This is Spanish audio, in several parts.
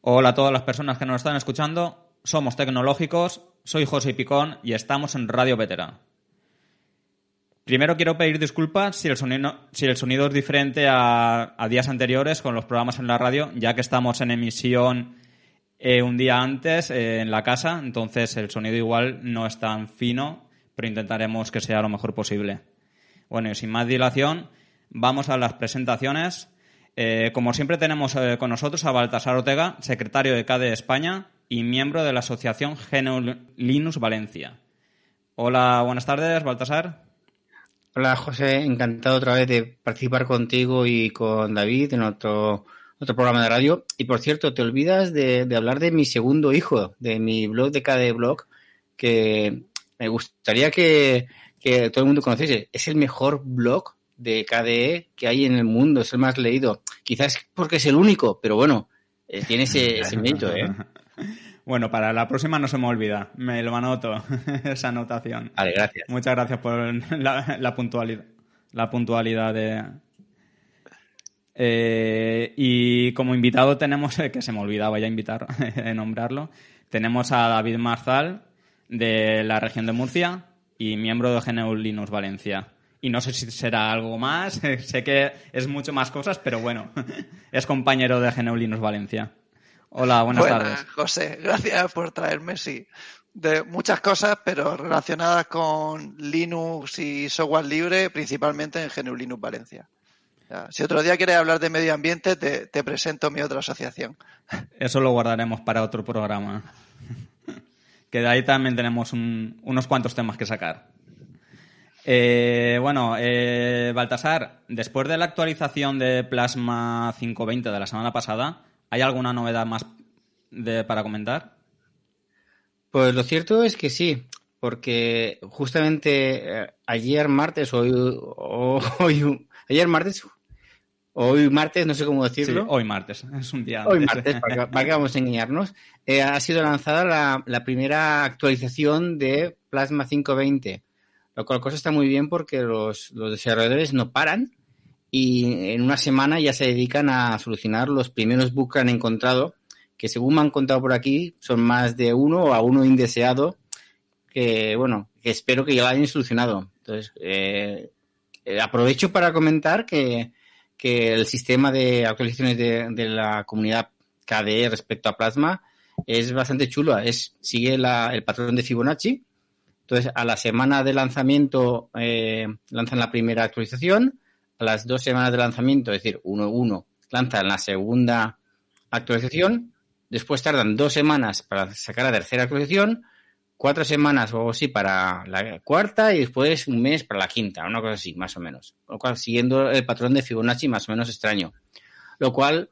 Hola a todas las personas que nos están escuchando. Somos tecnológicos, soy José Picón y estamos en Radio Vetera. Primero quiero pedir disculpas si el sonido, si el sonido es diferente a, días anteriores con los programas en la radio, ya que estamos en emisión eh, un día antes eh, en la casa, entonces el sonido igual no es tan fino, pero intentaremos que sea lo mejor posible. Bueno, y sin más dilación, vamos a las presentaciones. Eh, como siempre tenemos eh, con nosotros a Baltasar Ortega, secretario de CADE España y miembro de la asociación GNU Linux Valencia. Hola, buenas tardes, Baltasar. Hola, José. Encantado otra vez de participar contigo y con David en otro, otro programa de radio. Y por cierto, te olvidas de, hablar de mi segundo hijo, de mi blog de KDE Blog, que me gustaría que, que todo el mundo conociese. Es el mejor blog de KDE que hay en el mundo, es el más leído. Quizás porque es el único, pero bueno, eh, tiene ese, mérito, ¿eh? Bueno, para la próxima no se me olvida, me lo anoto, esa anotación. Vale, gracias. Muchas gracias por la, puntualidad, la puntualidad de... Eh, y como invitado tenemos, que se me olvidaba ya invitar, nombrarlo, tenemos a David Marzal de la región de Murcia y miembro de GNU Linux Valencia y no sé si será algo más, sé que es mucho más cosas, pero bueno, es compañero de Geneulinos Valencia. Hola, buenas tardes. José, gracias por traerme, sí. De muchas cosas, pero relacionadas con Linux y software libre, principalmente en GNU Linux Valencia. si otro día quieres hablar de medio ambiente, te, presento mi otra asociación. Eso lo guardaremos para otro programa. Que de ahí también tenemos unos cuantos temas que sacar. Eh, bueno, eh, Baltasar, después de la actualización de Plasma 520 de la semana pasada, ¿hay alguna novedad más para comentar? Pues lo cierto es que sí, porque justamente eh, ayer martes, hoy, hoy, ayer martes, hoy martes, no sé cómo decirlo. hoy martes, es un día. Hoy martes, para que, vamos a engañarnos, ha sido lanzada la, la primera actualización de Plasma 520 lo cual cosa está muy bien porque los, desarrolladores no paran y en una semana ya se dedican a solucionar los primeros bugs que han encontrado, que según me han contado por aquí son más de uno o a uno indeseado, que bueno, que espero que ya lo hayan solucionado. Entonces, eh, eh, aprovecho para comentar que, el sistema de actualizaciones de, la comunidad KDE respecto a Plasma es bastante chulo. Es, sigue el patrón de Fibonacci, entonces, a la semana de lanzamiento eh, lanzan la primera actualización, a las dos semanas de lanzamiento, es decir, 1.1, lanzan la segunda actualización, después tardan dos semanas para sacar la tercera actualización, cuatro semanas o así para la cuarta y después un mes para la quinta, una cosa así, más o menos. Lo cual, siguiendo el patrón de Fibonacci más o menos extraño. Lo cual,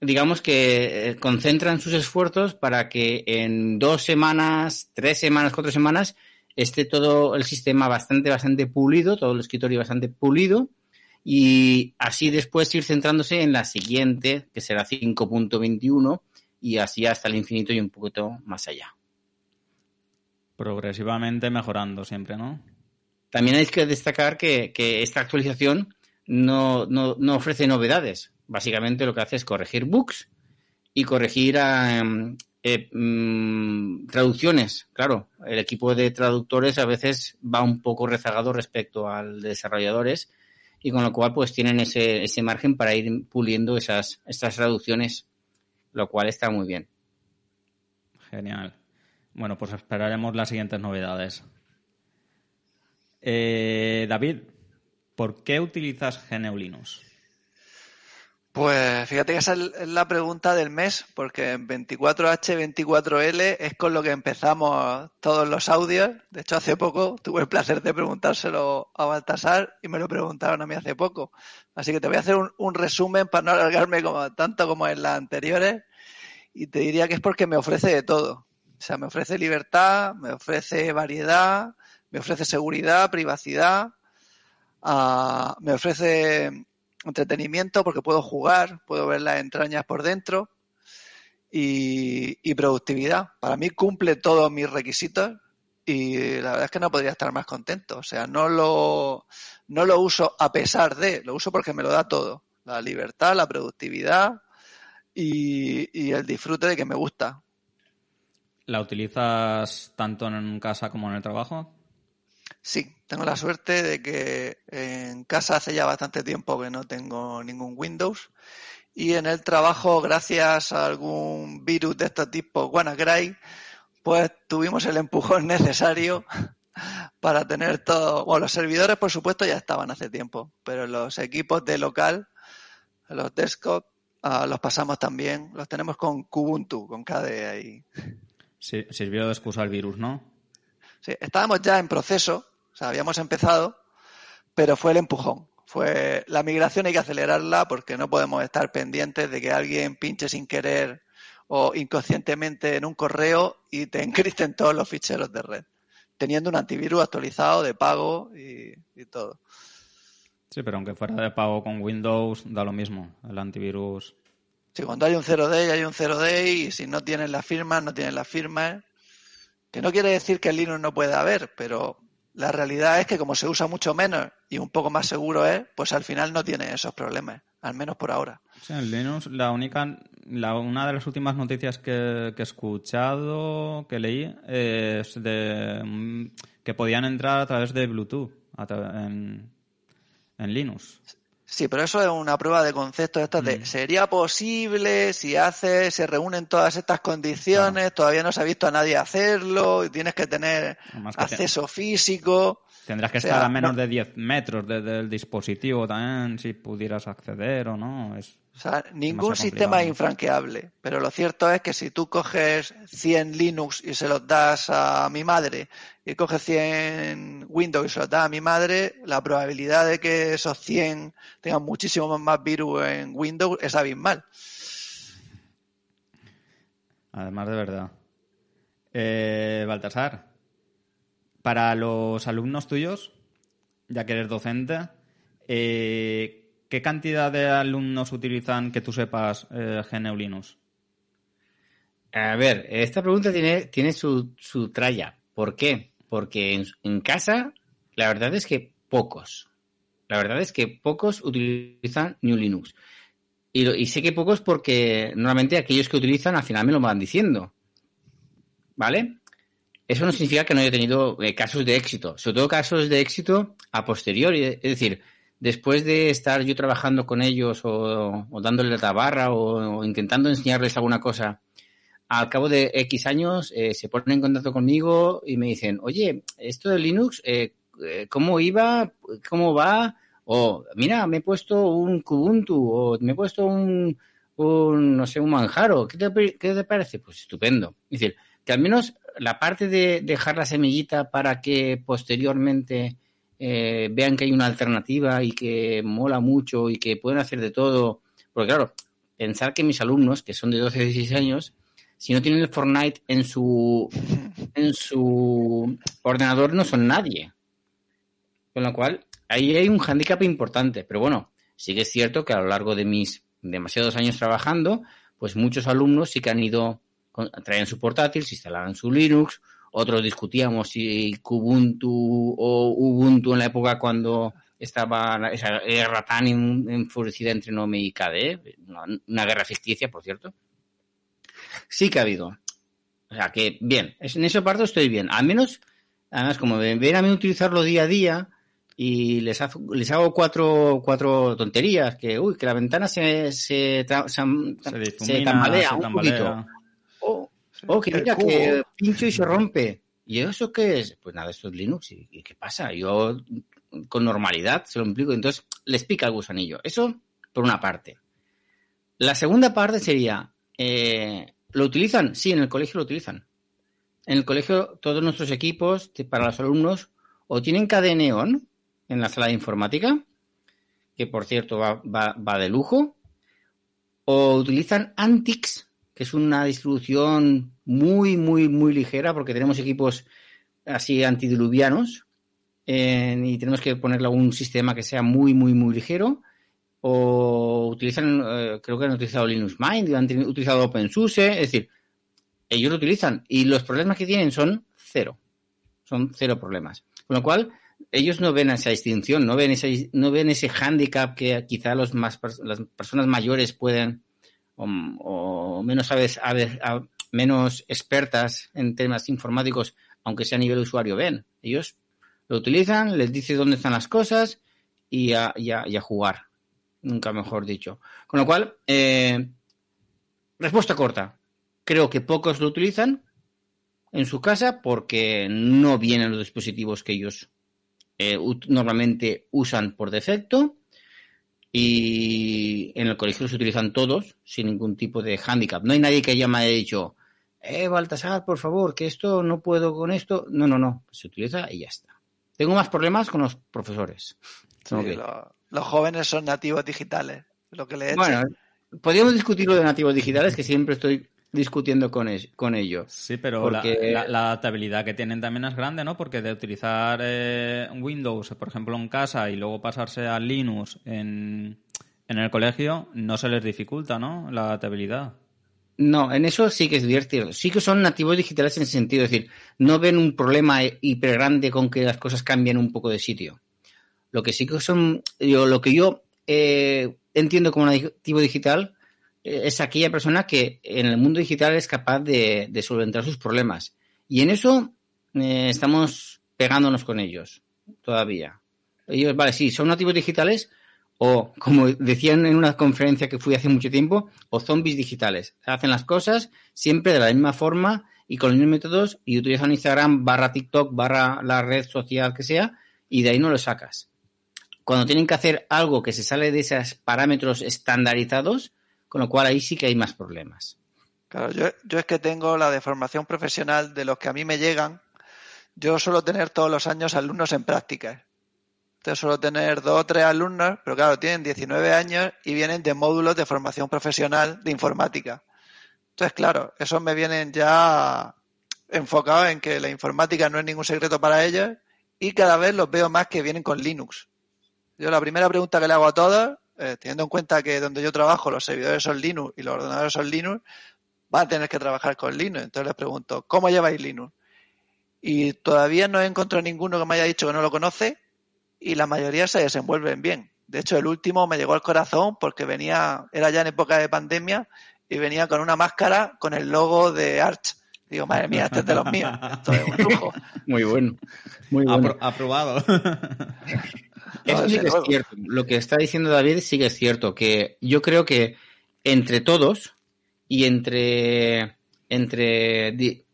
digamos que eh, concentran sus esfuerzos para que en dos semanas, tres semanas, cuatro semanas, esté todo el sistema bastante, bastante pulido, todo el escritorio bastante pulido, y así después ir centrándose en la siguiente, que será 5.21, y así hasta el infinito y un poquito más allá. Progresivamente mejorando siempre, ¿no? También hay que destacar que, esta actualización no, no, ofrece novedades. Básicamente lo que hace es corregir bugs y corregir um, eh, mm, traducciones, claro, el equipo de traductores a veces va un poco rezagado respecto al de desarrolladores y con lo cual pues tienen ese, ese margen para ir puliendo esas, estas traducciones, lo cual está muy bien. Genial. Bueno, pues esperaremos las siguientes novedades. Eh, David, ¿por qué utilizas GNU Linux? Pues fíjate que esa es la pregunta del mes, porque en 24H, 24L es con lo que empezamos todos los audios. De hecho, hace poco tuve el placer de preguntárselo a Baltasar y me lo preguntaron a mí hace poco. Así que te voy a hacer un, resumen para no alargarme como, tanto como en las anteriores. Y te diría que es porque me ofrece de todo. O sea, me ofrece libertad, me ofrece variedad, me ofrece seguridad, privacidad, ah, me ofrece entretenimiento porque puedo jugar, puedo ver las entrañas por dentro y, productividad. Para mí cumple todos mis requisitos y la verdad es que no podría estar más contento. O sea, no lo, no lo uso a pesar de, lo uso porque me lo da todo. La libertad, la productividad y, el disfrute de que me gusta. ¿La utilizas tanto en casa como en el trabajo? Sí, tengo la suerte de que en casa hace ya bastante tiempo que no tengo ningún Windows y en el trabajo, gracias a algún virus de este tipo, WannaCry, pues tuvimos el empujón necesario para tener todo. Bueno, los servidores, por supuesto, ya estaban hace tiempo, pero los equipos de local, los desktop, ah, los pasamos también. Los tenemos con Kubuntu, con KDE ahí. Sí, sirvió de excusa el virus, ¿no? Sí, estábamos ya en proceso, sea, habíamos empezado, pero fue el empujón. Fue la migración hay que acelerarla porque no podemos estar pendientes de que alguien pinche sin querer o inconscientemente en un correo y te encristen todos los ficheros de red teniendo un antivirus actualizado de pago y, todo. Sí, pero aunque fuera de pago con Windows, da lo mismo, el antivirus. Sí, cuando hay un 0D, hay un 0D y si no tienes la firma, no tienes la firma. Que no quiere decir que el Linux no pueda haber, pero la realidad es que como se usa mucho menos y un poco más seguro es, pues al final no tiene esos problemas, al menos por ahora. Sí, el Linux, la única, una de las últimas noticias que, he escuchado, que leí, es de mm, que podían entrar a través de Bluetooth en, Linux. Sí, pero eso es una prueba de concepto. Esta de, mm. ¿sería posible si hace, se reúnen todas estas condiciones? Todavía no se ha visto a nadie hacerlo y tienes que tener acceso físico. Tendrás que estar a menos de 10 metros desde el dispositivo también, si pudieras acceder o no. Es, o sea, ningún sistema es infranqueable, pero lo cierto es que si tú coges 100 Linux y se los das a mi madre y coges 100 Windows y se los das a mi madre, la probabilidad de que esos 100 tengan muchísimo más virus en Windows es abismal. Además de verdad. Eh, Baltasar, para los alumnos tuyos, ya que eres docente, eh, ¿qué cantidad de alumnos utilizan, que tú sepas, eh, GNU Linux? A ver, esta pregunta tiene, tiene su, su tralla. ¿Por qué? Porque en, casa, la verdad es que pocos. La verdad es que pocos utilizan GNU Linux. Y, y, sé que pocos porque normalmente aquellos que utilizan al final me lo van diciendo. ¿Vale? eso no significa que no haya tenido eh, casos de éxito, sobre todo casos de éxito a posteriori. Es decir, después de estar yo trabajando con ellos o, dándole la tabarra o, intentando enseñarles alguna cosa, al cabo de X años eh, se ponen en contacto conmigo y me dicen, oye, esto de Linux, eh, ¿cómo iba? ¿Cómo va? O, mira, me he puesto un Kubuntu o me he puesto un, no sé, un Manjaro. ¿Qué te, qué te parece? Pues estupendo. Es decir, que al menos la parte de dejar la semillita para que posteriormente eh, vean que hay una alternativa y que mola mucho y que pueden hacer de todo. Porque claro, pensar que mis alumnos, que son de 12 16 años, si no tienen el Fortnite en su, en su ordenador no son nadie. Con lo cual, ahí hay un hándicap importante. Pero bueno, sí que es cierto que a lo largo de mis demasiados años trabajando, pues muchos alumnos sí que han ido traían su portátil, se instalaban su Linux, otros discutíamos si Kubuntu o Ubuntu en la época cuando estaba esa guerra tan enfurecida entre Nome y KDE, una, guerra ficticia, por cierto. Sí que ha habido. O sea que, bien, en esa parte estoy bien. Al menos, además, como ven a mí utilizarlo día a día y les, les hago cuatro, cuatro tonterías, que, uy, que la ventana se, se, se, tambalea un poquito Oh, que mira, que pincho y se rompe. ¿Y eso qué es? Pues nada, esto es Linux. ¿Y, qué pasa? Yo con normalidad se lo implico. Entonces les pica el gusanillo. Eso por una parte. La segunda parte sería, eh, ¿lo utilizan? Sí, en el colegio lo utilizan. En el colegio todos nuestros equipos para los alumnos o tienen KDE Neon en la sala de informática, que por cierto va, va de lujo, o utilizan Antix que es una distribución muy, muy, muy ligera porque tenemos equipos así antidiluvianos y tenemos que ponerle un sistema que sea muy, muy, muy ligero. O utilizan, eh, creo que han utilizado Linux Mint, han utilizado OpenSUSE, es decir, ellos lo utilizan y los problemas que tienen son cero. Son cero problemas. Con lo cual, ellos no ven esa distinción, no ven ese, no ven ese hándicap que quizá los más, las personas mayores pueden o, menos, a menos expertas en temas informáticos, aunque sea a nivel usuario, ven. Ellos lo utilizan, les dice dónde están las cosas y a, jugar. Nunca mejor dicho. Con lo cual, eh, respuesta corta. Creo que pocos lo utilizan en su casa porque no vienen los dispositivos que ellos eh, normalmente usan por defecto y en el colegio los utilizan todos sin ningún tipo de hándicap. No hay nadie que haya me haya dicho, eh, Baltasar, por favor, que esto no puedo con esto. No, no, no, se utiliza y ya está. Tengo más problemas con los profesores. los jóvenes son nativos digitales, lo que le Bueno, podríamos discutir lo de nativos digitales, que siempre estoy discutiendo con, con ellos. Sí, pero la, adaptabilidad que tienen también es grande, ¿no? Porque de utilizar eh, Windows, por ejemplo, en casa y luego pasarse a Linux en, en el colegio, no se les dificulta, ¿no? La adaptabilidad. No, en eso sí que es divertido. Sí que son nativos digitales en ese sentido. Es decir, no ven un problema hiper grande con que las cosas cambien un poco de sitio. Lo que sí que son, yo, lo que yo eh, entiendo como nativo digital eh, es aquella persona que en el mundo digital es capaz de, solventar sus problemas. Y en eso eh, estamos pegándonos con ellos todavía. Ellos, vale, sí, son nativos digitales o, como decían en una conferencia que fui hace mucho tiempo, o zombies digitales. Hacen las cosas siempre de la misma forma y con los mismos métodos y utilizan Instagram barra TikTok barra la red social que sea y de ahí no lo sacas. Cuando tienen que hacer algo que se sale de esos parámetros estandarizados, con lo cual ahí sí que hay más problemas. Claro, yo, es que tengo la de formación profesional de los que a mí me llegan. Yo suelo tener todos los años alumnos en prácticas. Entonces suelo tener dos o tres alumnos, pero claro, tienen 19 años y vienen de módulos de formación profesional de informática. Entonces, claro, esos me vienen ya enfocados en que la informática no es ningún secreto para ellos y cada vez los veo más que vienen con Linux. Yo la primera pregunta que le hago a todos eh, teniendo en cuenta que donde yo trabajo los servidores son Linux y los ordenadores son Linux, van a tener que trabajar con Linux. Entonces les pregunto, ¿cómo lleváis Linux? Y todavía no he encontrado ninguno que me haya dicho que no lo conoce y la mayoría se desenvuelven bien. De hecho, el último me llegó al corazón porque venía, era ya en época de pandemia y venía con una máscara con el logo de Arch. Digo, madre mía, este es de los míos. Esto es un lujo. Muy bueno. Muy bueno. aprobado. Eso sí que es cierto. Lo que está diciendo David sí que es cierto, que yo creo que entre todos y entre, entre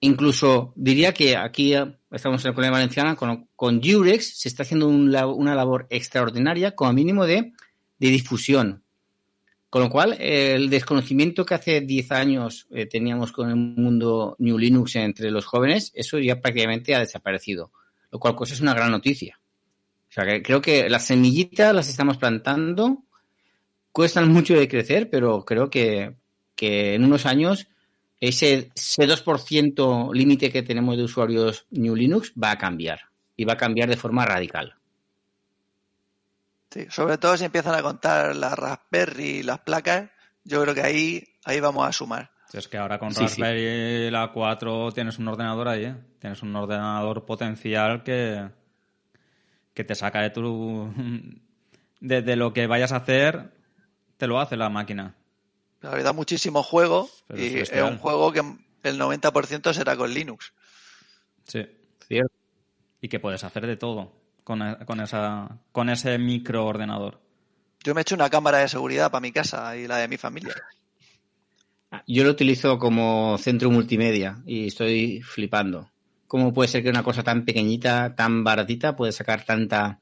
incluso diría que aquí estamos en la Comunidad Valenciana, con, con Jurex se está haciendo una labor extraordinaria, como mínimo de, difusión. Con lo cual, el desconocimiento que hace 10 años eh, teníamos con el mundo New Linux entre los jóvenes, eso ya prácticamente ha desaparecido. Lo cual cosa es una gran noticia. O sea, que creo que las semillitas las estamos plantando, cuestan mucho de crecer, pero creo que, en unos años ese, ese 2% límite que tenemos de usuarios New Linux va a cambiar y va a cambiar de forma radical. Sí, sobre todo si empiezan a contar las Raspberry y las placas, yo creo que ahí, ahí vamos a sumar. Es que ahora con Raspberry la 4 tienes un ordenador ahí, ¿eh? Tienes un ordenador potencial que, que te saca de tu. De, lo que vayas a hacer, te lo hace la máquina. La da muchísimo juego y es, un juego que el 90% será con Linux. Sí. Cierto. Y que puedes hacer de todo con, con, esa, con ese microordenador. Yo me he hecho una cámara de seguridad para mi casa y la de mi familia. Yo lo utilizo como centro multimedia y estoy flipando. ¿Cómo puede ser que una cosa tan pequeñita, tan baratita, puede sacar tanta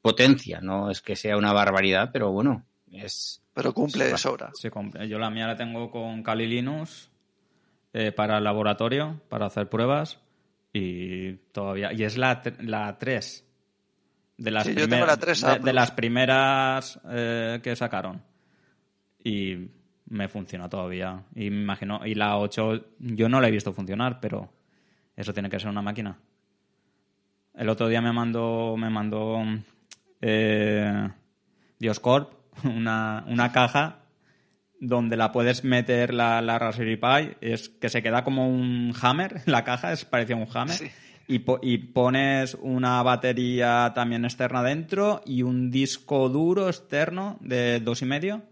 potencia? No es que sea una barbaridad, pero bueno, es... Pero cumple de sobra. Sí, cumple. Yo la mía la tengo con Kali Linux eh, para el laboratorio, para hacer pruebas y todavía... Y es la, la 3. De las, sí, yo tengo la 3 de, las primeras eh, que sacaron. Y me funciona todavía. Y me imagino... Y la 8 yo no la he visto funcionar, pero eso tiene que ser una máquina. El otro día me mandó, me mandó eh, Dioscorp una, una caja donde la puedes meter la, la, Raspberry Pi, es que se queda como un hammer, la caja es parecía un hammer, y, y, pones una batería también externa dentro y un disco duro externo de dos y medio,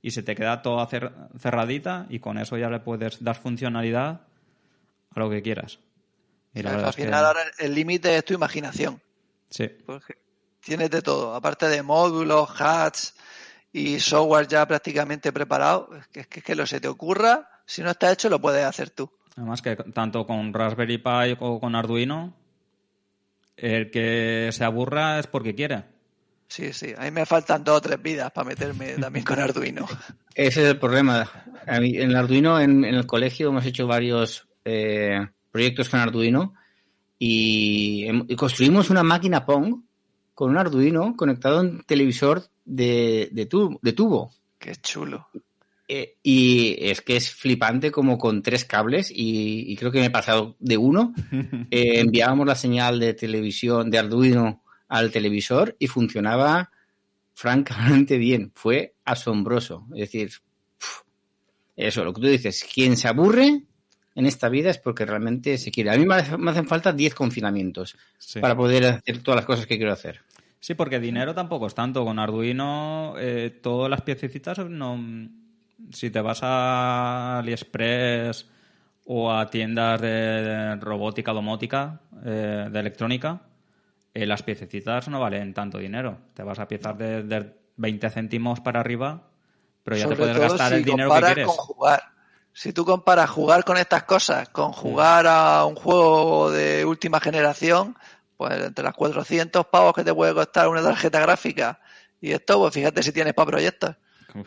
y se te queda cer- cerradita y con eso ya le puedes dar funcionalidad a lo que quieras. La Al que- final ahora el límite es tu imaginación. sí. Porque tienes de todo, aparte de módulos, hacks y software ya prácticamente preparado, es que, es que, lo se te ocurra, si no está hecho lo puedes hacer tú. Además que tanto con Raspberry Pi o con Arduino, el que se aburra es porque quiere. Sí, sí, a mí me faltan dos o tres vidas para meterme también con Arduino. Ese es el problema. A mí, en el Arduino, en, en el colegio, hemos hecho varios eh, proyectos con Arduino y, hem- y construimos una máquina Pong con un Arduino conectado a un televisor de, de, tu- de tubo. Qué chulo. Eh, y es que es flipante como con tres cables y, y creo que me he pasado de uno. Eh, enviábamos la señal de televisión de Arduino al televisor y funcionaba francamente bien. Fue asombroso. Es decir, eso, lo que tú dices, quien se aburre en esta vida es porque realmente se quiere. A mí me, hace- me hacen falta 10 confinamientos Sí. para poder hacer todas las cosas que quiero hacer. Sí, porque dinero tampoco es tanto. Con Arduino, eh, todas las piececitas, no, si te vas a AliExpress o a tiendas de, robótica, domótica, eh, de electrónica, eh, las piececitas no valen tanto dinero. Te vas a piezas de, de 20 céntimos para arriba, pero ya Sobre te puedes gastar si el dinero que quieres. con jugar. Si tú comparas jugar con estas cosas con jugar a un juego de última generación, pues entre las 400 pavos que te puede costar una tarjeta gráfica y esto, pues fíjate si tienes para proyectos. Uf,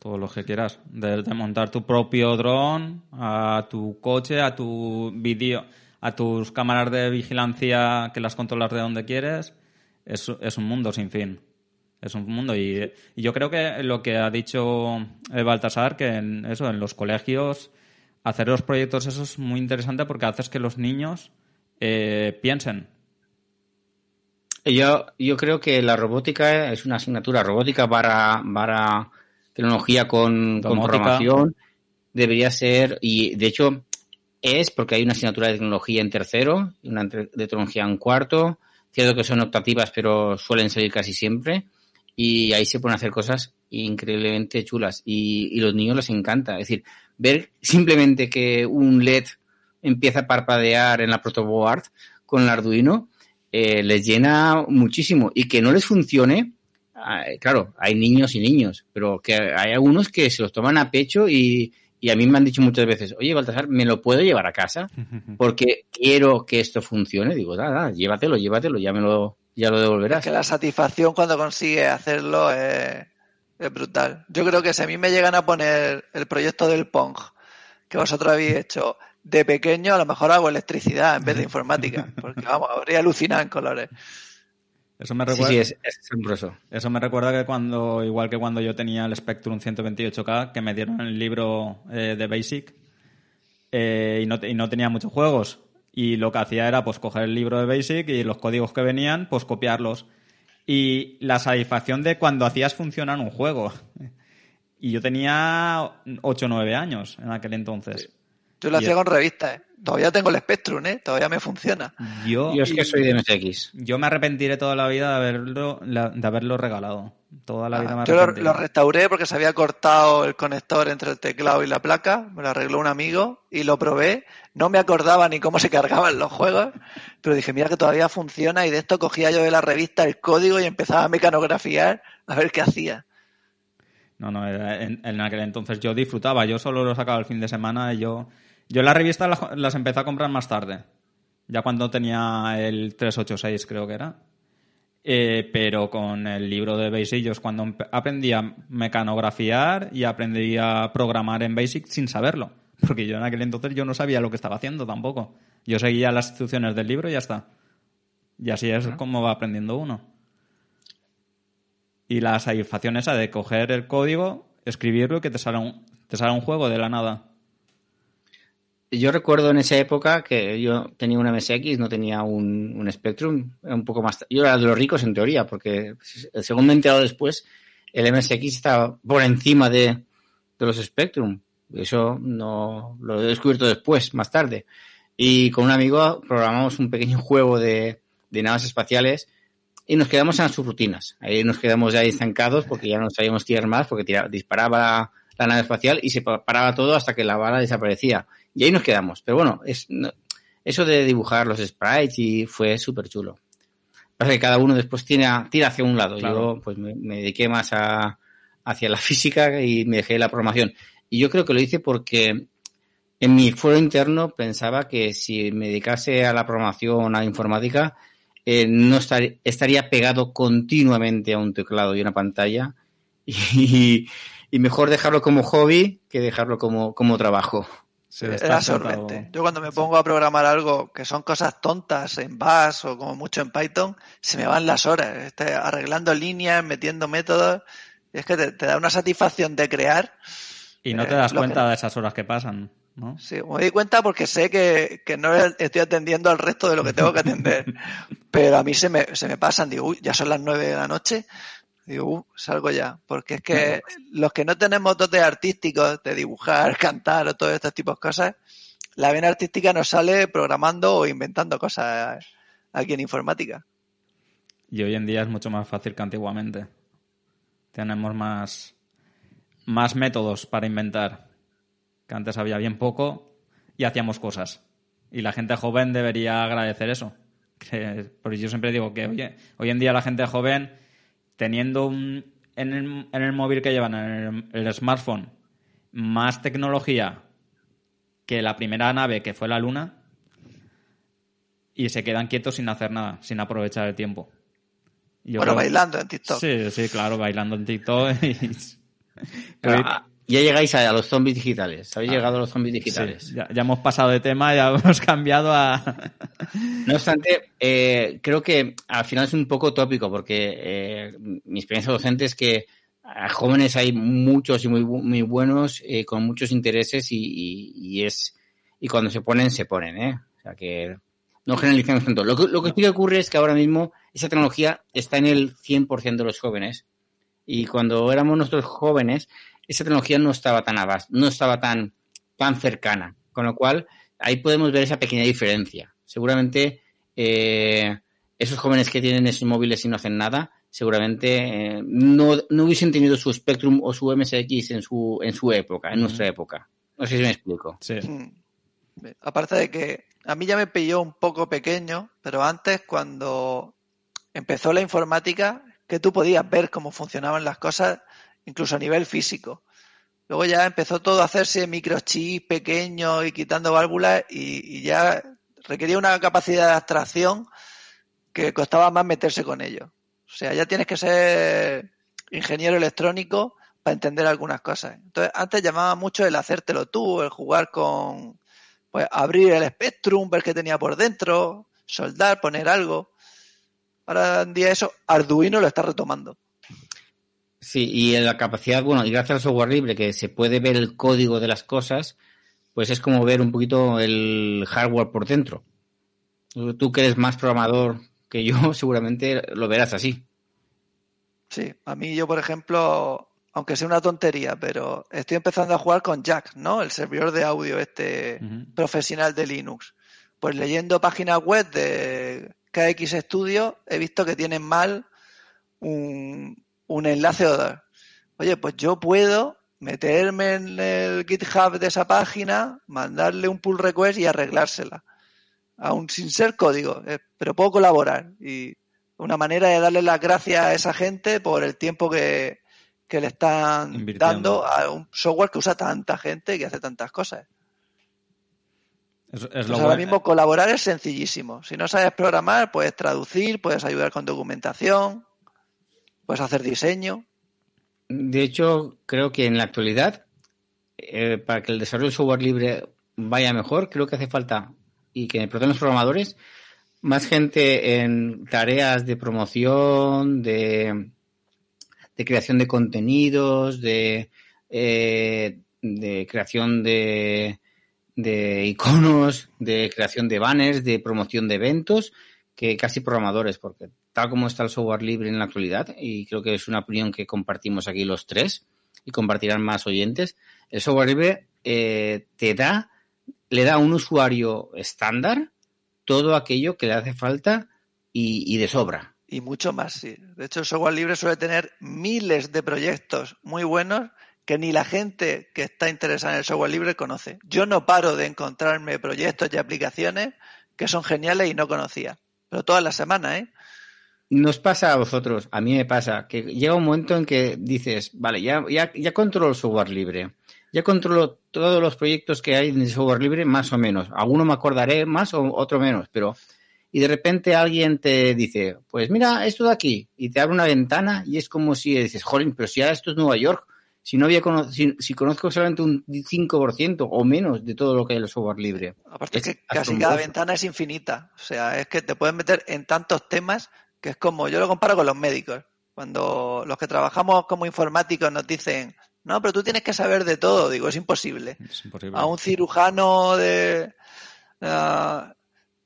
todo lo que quieras. Desde montar tu propio dron, a tu coche, a tu vídeo, a tus cámaras de vigilancia que las controlas de donde quieres. Es, es un mundo sin fin. Es un mundo. Y, y yo creo que lo que ha dicho eh, Baltasar, que en eso, en los colegios, hacer los proyectos, eso es muy interesante porque haces que los niños eh, piensen. Yo, yo creo que la robótica es una asignatura robótica para, para tecnología con, con programación. Debería ser, y de hecho es porque hay una asignatura de tecnología en tercero, y una de tecnología en cuarto. Cierto que son optativas, pero suelen salir casi siempre. Y ahí se pueden hacer cosas increíblemente chulas. Y, los niños les encanta. Es decir, ver simplemente que un LED empieza a parpadear en la protoboard con el Arduino eh, les llena muchísimo y que no les funcione. ah, claro, hay niños y niños, pero que hay algunos que se los toman a pecho y, y a mí me han dicho muchas veces, oye, Baltasar, ¿me lo puedo llevar a casa? Porque quiero que esto funcione. Digo, nada, llévatelo, llévatelo, ya me lo, ya lo Es devolverás. que la satisfacción cuando consigues hacerlo es, es brutal. Yo creo que si a mí me llegan a poner el proyecto del Pong que vosotros habéis hecho de pequeño, a lo mejor hago electricidad en vez de informática, porque vamos, habría alucinado en colores. Eso me Sí, recuerda. sí, es, es asombroso. Eso me recuerda que cuando, igual que cuando yo tenía el Spectrum 128K, que me dieron el libro eh, de Basic eh, y, no, y no tenía muchos juegos. Y lo que hacía era pues coger el libro de Basic y los códigos que venían, pues copiarlos. Y la satisfacción de cuando hacías funcionar un juego. Y yo tenía 8 o 9 años en aquel entonces. Yo lo Y hacía con revistas, ¿eh? Todavía tengo el Spectrum, ¿eh? Todavía me funciona. Yo, Yo es que soy de MSX. yo me arrepentiré toda la vida de haberlo, de haberlo regalado. Toda la vida me Ah, Yo lo, restauré porque se había cortado el conector entre el teclado y la placa, me lo arregló un amigo y lo probé. No me acordaba ni cómo se cargaban los juegos, pero dije, mira que todavía funciona y de esto cogía yo de la revista el código y empezaba a mecanografiar a ver qué hacía. No, no, era- en, en aquel entonces yo disfrutaba, yo solo lo sacaba el fin de semana y yo... Yo las revistas las, las empecé a comprar más tarde, ya cuando tenía el 386 creo que era. Eh, pero con el libro de Basic yo es cuando aprendí a mecanografiar y aprendí a programar en Basic sin saberlo. Porque yo en aquel entonces yo no sabía lo que estaba haciendo tampoco. Yo seguía las instrucciones del libro y ya está. Y así es como va aprendiendo uno. Y la satisfacción esa de coger el código, escribirlo y que te salga un, te salga un juego de la nada. Yo recuerdo en esa época que yo tenía una MSX, no tenía un, un Spectrum, un poco más... Yo era de los ricos en teoría, porque según me he enterado después, el MSX estaba por encima de, de los Spectrum. Eso no lo he descubierto después, más tarde. Y con un amigo programamos un pequeño juego de, de naves espaciales y nos quedamos en sus rutinas. Ahí nos quedamos ya estancados porque ya no sabíamos tirar más, porque disparaba la nave espacial y se paraba todo hasta que la bala desaparecía. Y ahí nos quedamos. Pero bueno, es, eso de dibujar los sprites y fue súper chulo. Pasa que cada uno después tiene, tira hacia un lado. Yo pues me, dediqué más a, hacia la física y me dejé la programación. Y yo creo que lo hice porque en mi foro interno pensaba que si me dedicase a la programación, a la informática, eh, no estaría pegado continuamente a un teclado y una pantalla y, mejor dejarlo como hobby que dejarlo como, como trabajo. Era sorprendente. Yo cuando me pongo a programar algo que son cosas tontas en Bash o como mucho en Python, se me van las horas. Estoy arreglando líneas, metiendo métodos. Y es que te, da una satisfacción de crear. Y no te eh, das cuenta de esas horas que pasan. ¿no? Sí, me di cuenta porque sé que, no estoy atendiendo al resto de lo que tengo que atender. Pero a mí se me, se me pasan, digo, uy, ya son las nueve de la noche. Digo, uh, salgo ya. Porque es que los que no tenemos dotes artísticos de dibujar, cantar o todos estos tipos de cosas, la vena artística nos sale programando o inventando cosas aquí en informática. Y hoy en día es mucho más fácil que antiguamente. Tenemos más, más métodos para inventar que antes había bien poco y hacíamos cosas. Y la gente joven debería agradecer eso. porque yo siempre digo que oye, hoy en día la gente joven, teniendo un, en, el, en el móvil que llevan, en el, smartphone, más tecnología que la primera nave que fue la Luna, y se quedan quietos sin hacer nada, sin aprovechar el tiempo. bueno, bailando en TikTok. Sí, sí, claro, bailando en TikTok. ya llegáis a, los zombies digitales. Habéis ah, llegado a los zombies digitales. ya, hemos pasado de tema, ya hemos cambiado a. no obstante, eh, creo que al final es un poco tópico, porque eh, mi experiencia docente es que a jóvenes hay muchos y muy, muy buenos, eh, con muchos intereses y, es y cuando se ponen, se ponen, ¿eh? O sea que no generalicemos tanto. Lo que, lo que sí que ocurre es que ahora mismo esa tecnología está en el 100% de los jóvenes. Y cuando éramos nosotros jóvenes, esa tecnología no estaba tan abas, no estaba tan, tan cercana. Con lo cual, ahí podemos ver esa pequeña diferencia. Seguramente eh, esos jóvenes que tienen esos móviles y no hacen nada, seguramente eh, no, no, hubiesen tenido su Spectrum o su MSX en su, en su época, en nuestra época. No sé si me explico. Sí. Mm. Aparte de que a mí ya me pilló un poco pequeño, pero antes cuando empezó la informática, que tú podías ver cómo funcionaban las cosas, incluso a nivel físico. Luego ya empezó todo a hacerse microchips pequeños y quitando válvulas y, ya requería una capacidad de abstracción que costaba más meterse con ellos. O sea, ya tienes que ser ingeniero electrónico para entender algunas cosas. Entonces, antes llamaba mucho el hacértelo tú, el jugar con, pues, abrir el Spectrum, ver qué tenía por dentro, soldar, poner algo. Ahora en día eso, Arduino lo está retomando. Sí, y en la capacidad, bueno, y gracias al software libre que se puede ver el código de las cosas, pues es como ver un poquito el hardware por dentro. Tú que eres más programador que yo, seguramente lo verás así. Sí, a mí yo, por ejemplo, aunque sea una tontería, pero estoy empezando a jugar con Jack, ¿no? El servidor de audio este profesional de Linux. Pues leyendo páginas web de KX Studio he visto que tienen mal un, un enlace o Oye, pues yo puedo meterme en el GitHub de esa página, mandarle un pull request y arreglársela. Aún sin ser código, eh, pero puedo colaborar. Y una manera de darle las gracias a esa gente por el tiempo que, le están dando a un software que usa tanta gente y que hace tantas cosas. Pues ahora mismo colaborar es sencillísimo. Si no sabes programar, puedes traducir, puedes ayudar con documentación, puedes hacer diseño. De hecho, creo que en la actualidad, eh, para que el desarrollo de software libre vaya mejor, creo que hace falta, y que por los programadores, más gente en tareas de promoción, de, de creación de contenidos, de, eh, de creación de, de iconos, de creación de banners, de promoción de eventos, que casi programadores, porque tal como está el software libre en la actualidad, y creo que es una opinión que compartimos aquí los tres y compartirán más oyentes, el software libre eh, te da, le da a un usuario estándar todo aquello que le hace falta y, de sobra. Y mucho más, sí. De hecho, el software libre suele tener miles de proyectos muy buenos que ni la gente que está interesada en el software libre conoce. Yo no paro de encontrarme proyectos y aplicaciones que son geniales y no conocía. Pero todas las semanas, ¿eh? Nos pasa a vosotros, a mí me pasa, que llega un momento en que dices, vale, ya, ya, ya controlo el software libre, ya controlo todos los proyectos que hay en el software libre, más o menos. Alguno me acordaré más o otro menos, pero y de repente alguien te dice, pues mira, esto de aquí, y te abre una ventana y es como si dices, jolín, pero si ahora esto es Nueva York, si no había si, conozco solamente un 5% o menos de todo lo que hay en el software libre. Aparte es que casi cada ventana es infinita. O sea, es que te puedes meter en tantos temas que es como, yo lo comparo con los médicos. Cuando los que trabajamos como informáticos nos dicen, no, pero tú tienes que saber de todo, digo, es imposible. A un cirujano de, ah,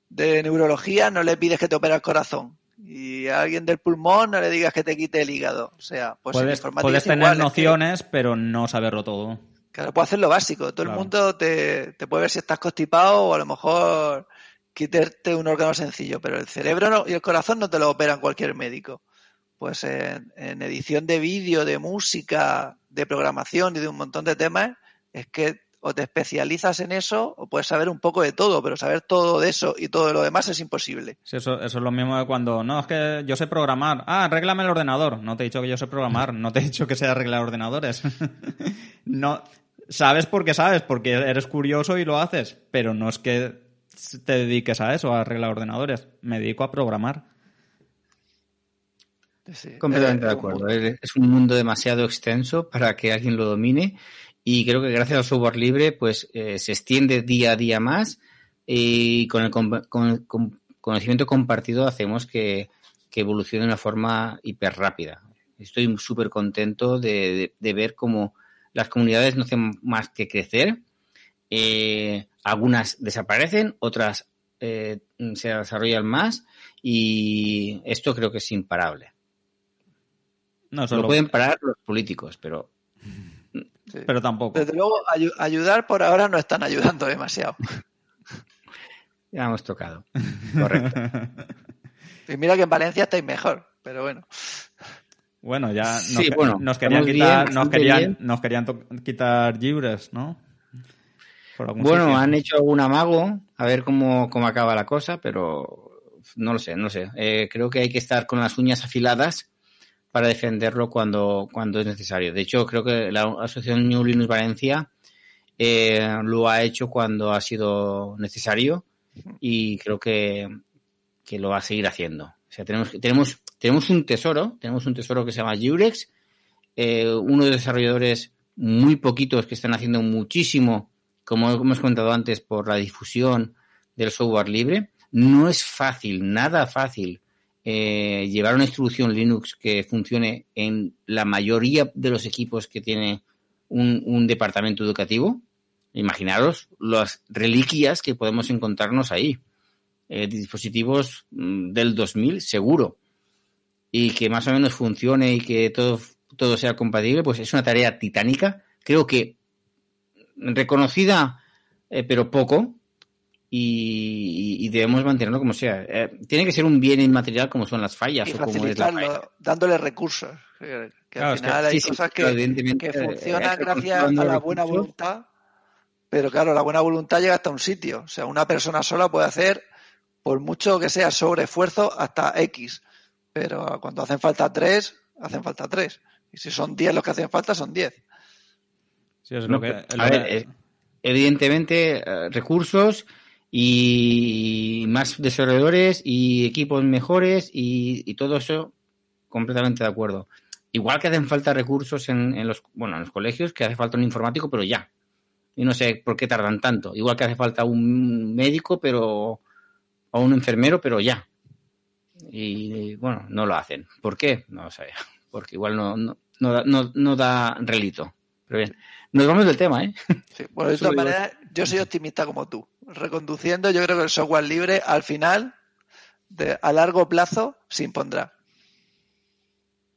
de neurología no le pides que te opere el corazón. Y a alguien del pulmón no le digas que te quite el hígado. O sea, pues puedes, puedes tener nociones, pero no saberlo todo. Claro, puedes hacer lo básico. Todo el mundo te, te, puede ver si estás constipado o a lo mejor quitarte un órgano sencillo, pero el cerebro y el corazón no te lo operan cualquier médico. Pues en, edición de vídeo, de música, de programación y de un montón de temas, es que o te especializas en eso o puedes saber un poco de todo, pero saber todo de eso y todo de lo demás es imposible. Sí, eso, eso es lo mismo de cuando, no, es que yo sé programar. Ah, arréglame el ordenador. No te he dicho que yo sé programar, no te he dicho que sé arreglar ordenadores. no, sabes porque sabes, porque eres curioso y lo haces, pero no es que te dediques a eso, a arreglar ordenadores. Me dedico a programar. Completamente de acuerdo. Es un mundo demasiado extenso para que alguien lo domine y creo que gracias al software libre pues eh, se extiende día a día más y con el conocimiento compartido hacemos que, evolucione de una forma hiper rápida. Estoy súper contento de, ver cómo las comunidades no hacen más que crecer. Eh, algunas desaparecen, otras eh, se desarrollan más y esto creo que es imparable. No, solo... Lo pueden parar los políticos, pero pero tampoco. Desde luego, ayudar por ahora no están ayudando demasiado. Ya hemos tocado. Correcto. Y mira que en Valencia estáis mejor, pero bueno. Bueno, ya nos, querían quitar, nos querían, nos querían quitar libres, ¿no? Bueno, han hecho algún amago, a ver cómo, cómo acaba la cosa, pero no lo sé, no sé. Eh, creo que hay que estar con las uñas afiladas para defenderlo cuando, cuando es necesario. De hecho, creo que la Asociación New Linux Valencia eh, lo ha hecho cuando ha sido necesario y creo que, lo va a seguir haciendo. O sea, tenemos, tenemos, tenemos un tesoro, tenemos un tesoro que se llama Jurex, eh, uno de los desarrolladores muy poquitos que están haciendo muchísimo, como hemos comentado antes, por la difusión del software libre. No es fácil, nada fácil eh, llevar una distribución Linux que funcione en la mayoría de los equipos que tiene un, departamento educativo. Imaginaros las reliquias que podemos encontrarnos ahí. Eh, dispositivos mm, del 2000 seguro. Y que más o menos funcione y que todo, todo sea compatible, pues es una tarea titánica. Creo que reconocida, eh, pero poco, y, debemos mantenerlo como sea. Eh, tiene que ser un bien inmaterial como son las fallas o como es la dándole recursos. Que, al final hay cosas que, que, funcionan gracias a la buena voluntad, pero claro, la buena voluntad llega hasta un sitio. O sea, una persona sola puede hacer, por mucho que sea sobre esfuerzo, hasta X. Pero cuando hacen falta tres, hacen falta tres. Y si son diez los que hacen falta, son diez. A ver, evidentemente, eh, recursos y más desarrolladores y equipos mejores y, todo eso completamente de acuerdo. Igual que hacen falta recursos en, los, bueno, en los colegios, que hace falta un informático, pero ya. Y no sé por qué tardan tanto. Igual que hace falta un médico, pero o un enfermero, pero ya. Y bueno, no lo hacen. ¿Por qué? No lo sé. Porque igual no, no, no, no da relito. Pero bien, nos vamos del tema, ¿eh? Sí, bueno, de todas maneras, yo soy optimista como tú reconduciendo, yo creo que el software libre al final, de, a largo plazo, se impondrá.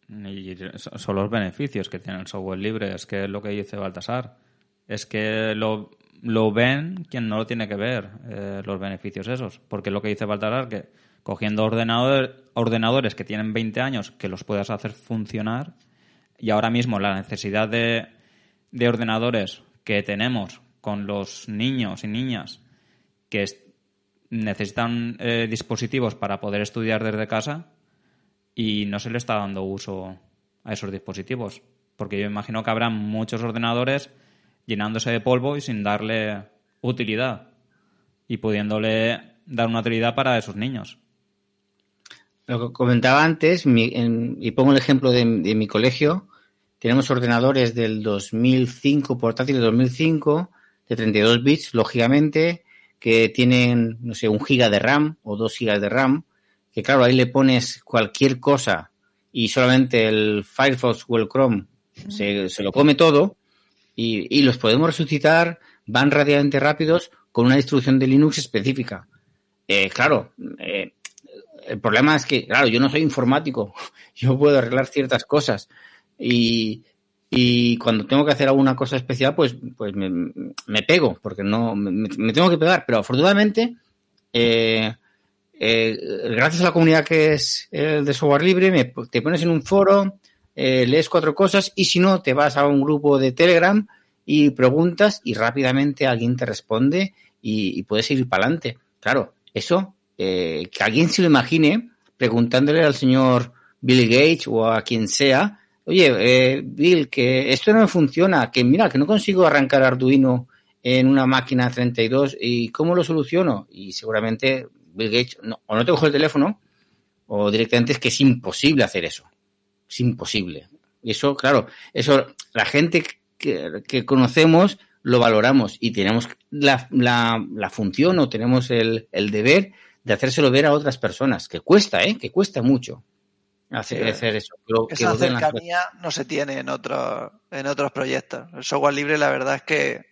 Y son los beneficios que tiene el software libre, es que es lo que dice Baltasar. Es que lo, lo ven quien no lo tiene que ver, eh, los beneficios esos. Porque lo que dice Baltasar, que cogiendo ordenador, ordenadores que tienen 20 años que los puedas hacer funcionar y ahora mismo la necesidad de, de ordenadores que tenemos con los niños y niñas que necesitan eh, dispositivos para poder estudiar desde casa y no se le está dando uso a esos dispositivos. Porque yo imagino que habrá muchos ordenadores llenándose de polvo y sin darle utilidad y pudiéndole dar una utilidad para esos niños. Lo que comentaba antes, y pongo el ejemplo de, mi colegio, tenemos ordenadores del 2005, portátiles del 2005, de 32 bits, lógicamente, que tienen, no sé, un giga de RAM o dos gigas de RAM, que claro, ahí le pones cualquier cosa y solamente el Firefox o el Chrome se, lo come todo y, los podemos resucitar, van relativamente rápidos con una distribución de Linux específica. Eh, claro, eh, el problema es que, claro, yo no soy informático, yo puedo arreglar ciertas cosas y, y cuando tengo que hacer alguna cosa especial, pues, pues me, pego, porque no me, tengo que pegar. Pero afortunadamente, eh, eh, gracias a la comunidad que es el de software libre, me, te pones en un foro, eh, lees cuatro cosas y si no, te vas a un grupo de Telegram y preguntas y rápidamente alguien te responde y, puedes ir para adelante. Claro, eso, que alguien se lo imagine preguntándole al señor Bill Gates o a quien sea, oye, eh, Bill, que esto no me funciona, que mira, que no consigo arrancar Arduino en una máquina 32 y cómo lo soluciono. Y seguramente Bill Gates o no te coge el teléfono o directamente es que es imposible hacer eso. Es imposible. Y eso, claro, eso la gente que, conocemos lo valoramos y tenemos la, la, función o tenemos el, el deber de hacérselo ver a otras personas, que cuesta, ¿eh? Que cuesta mucho hacer, eso. Esa cercanía no se tiene en, otros en otros proyectos. El software libre, la verdad es que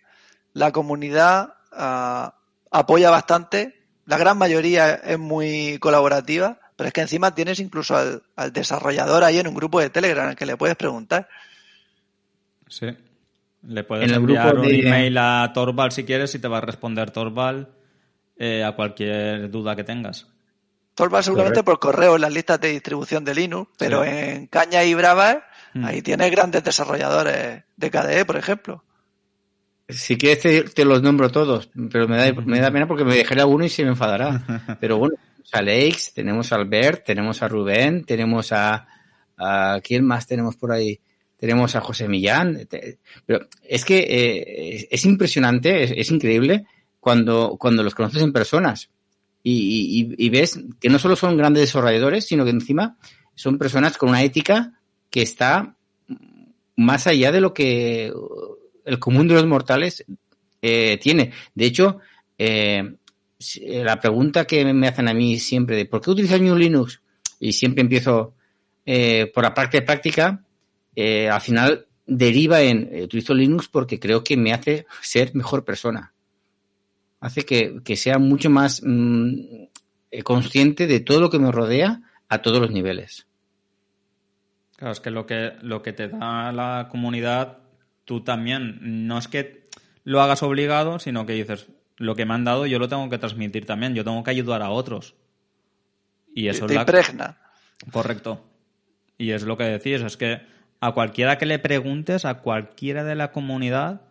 la comunidad ah, apoya bastante. La gran mayoría es muy colaborativa, pero es que encima tienes incluso al, desarrollador ahí en un grupo de Telegram al que le puedes preguntar. Sí. Le puedes enviar un email a Torval si quieres y te va a responder Torval eh, a cualquier duda que tengas. Torvald seguramente por correo en las listas de distribución de Linux, pero en Caña y Brava mm. ahí tienes grandes desarrolladores de KDE, por ejemplo. Si quieres te, los nombro todos, pero me da, me da pena porque me dejaré uno y se me enfadará. Pero bueno, a Alex, tenemos a Albert, tenemos a Rubén, tenemos a, a ¿quién más tenemos por ahí? Tenemos a José Millán. Pero es que eh, es impresionante, es, es, increíble cuando, cuando los conoces en personas y, ves que no solo son grandes desarrolladores, sino que encima son personas con una ética que está más allá de lo que el común de los mortales eh, tiene. De hecho, eh, la pregunta que me hacen a mí siempre de ¿por qué utilizas New Linux? Y siempre empiezo eh, por la parte práctica, al final deriva en utilizo Linux porque creo que me hace ser mejor persona hace que, sea mucho más mm, eh, consciente de todo lo que me rodea a todos los niveles. Claro, es que lo que, lo que te da la comunidad, tú también, no es que lo hagas obligado, sino que dices, lo que me han dado yo lo tengo que transmitir también, yo tengo que ayudar a otros. Y eso es la... impregna. Correcto. Y es lo que decís, es que a cualquiera que le preguntes, a cualquiera de la comunidad,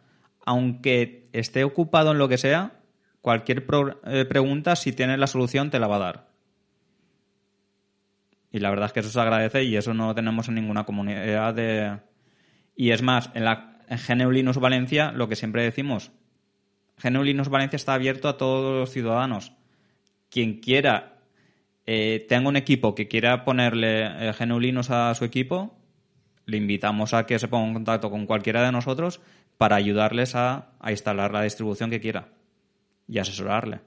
aunque esté ocupado en lo que sea, cualquier eh, pregunta, si tienes la solución, te la va a dar. Y la verdad es que eso se agradece y eso no lo tenemos en ninguna comunidad de... Y es más, en la en GNU Linux Valencia, lo que siempre decimos, GNU Linux Valencia está abierto a todos los ciudadanos. Quien quiera, eh, tenga un equipo que quiera ponerle eh, GNU Linux a su equipo, le invitamos a que se ponga en contacto con cualquiera de nosotros para ayudarles a instalar la distribución que quiera y asesorarle.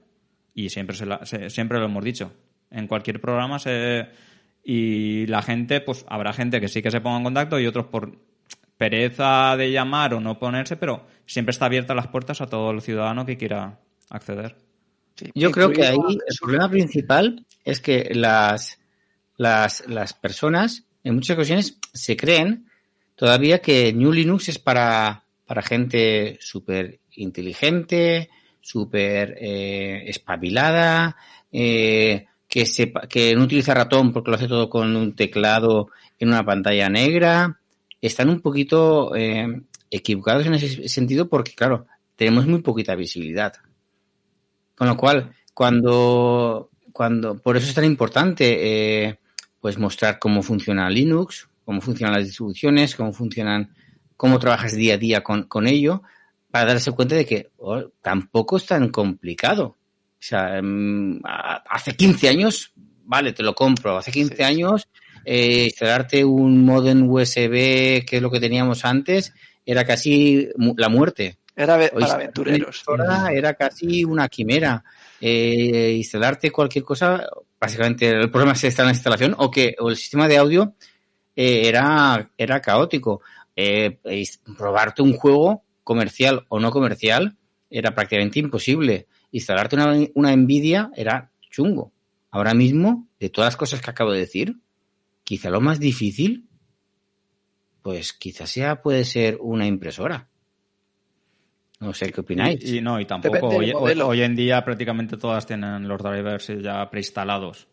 Y siempre, se siempre lo hemos dicho. En cualquier programa se... Y la gente, pues habrá gente que sí que se ponga en contacto y otros por pereza de llamar o no ponerse, pero siempre está abierta las puertas a todo el ciudadano que quiera acceder. Yo creo que ahí el problema principal es que las, las, las personas en muchas ocasiones se creen todavía que New Linux es para, para gente súper inteligente, súper eh, espabilada, eh, que, sepa, que no utiliza ratón porque lo hace todo con un teclado en una pantalla negra. Están un poquito eh, equivocados en ese sentido porque, claro, tenemos muy poquita visibilidad. Con lo cual, cuando, cuando por eso es tan importante eh, pues mostrar cómo funciona Linux, cómo funcionan las distribuciones, cómo funcionan, cómo trabajas día a día con, con ello, para darse cuenta de que oh, tampoco es tan complicado. O sea, mm, hace 15 años, vale, te lo compro. Hace 15 sí. años, eh, instalarte un modem USB, que es lo que teníamos antes, era casi la muerte. Era para aventureros. Era casi una quimera. Eh, instalarte cualquier cosa, básicamente el problema es está en la instalación o que o el sistema de audio eh, era, era caótico. Probarte un juego comercial o no comercial era prácticamente imposible. Instalarte una, una Nvidia era chungo. Ahora mismo, de todas las cosas que acabo de decir, quizá lo más difícil, pues quizás sea, puede ser una impresora. No sé qué opináis. Y, y no, y tampoco. Hoy, hoy, en día prácticamente todas tienen los drivers ya preinstalados.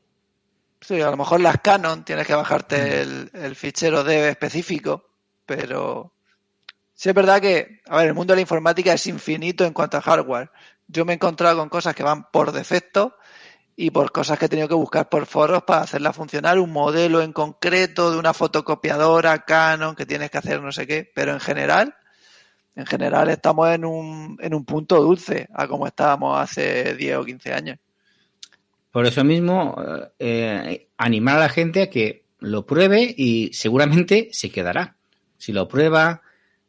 Sí, a lo mejor las Canon tienes que bajarte el, el fichero dev específico, pero sí es verdad que, a ver, el mundo de la informática es infinito en cuanto a hardware. Yo me he encontrado con cosas que van por defecto y por cosas que he tenido que buscar por foros para hacerla funcionar, un modelo en concreto de una fotocopiadora Canon que tienes que hacer no sé qué, pero en general en general estamos en un, en un punto dulce a como estábamos hace 10 o 15 años. Por eso mismo, eh, animar a la gente a que lo pruebe y seguramente se quedará. Si lo prueba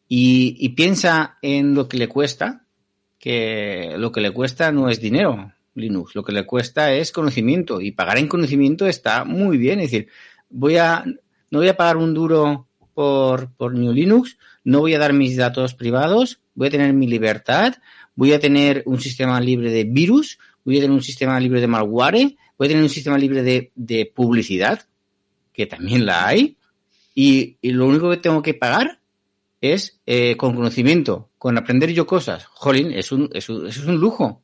y, y, piensa en lo que le cuesta, que lo que le cuesta no es dinero, Linux, lo que le cuesta es conocimiento y pagar en conocimiento está muy bien. Es decir, voy a, no voy a pagar un duro por, por New Linux, no voy a dar mis datos privados, voy a tener mi libertad, voy a tener un sistema libre de virus, voy a tener un sistema libre de malware, voy a tener un sistema libre de, de publicidad, que también la hay, y, y, lo único que tengo que pagar es eh, con conocimiento, con aprender yo cosas. Jolín, es un, es un, es un lujo.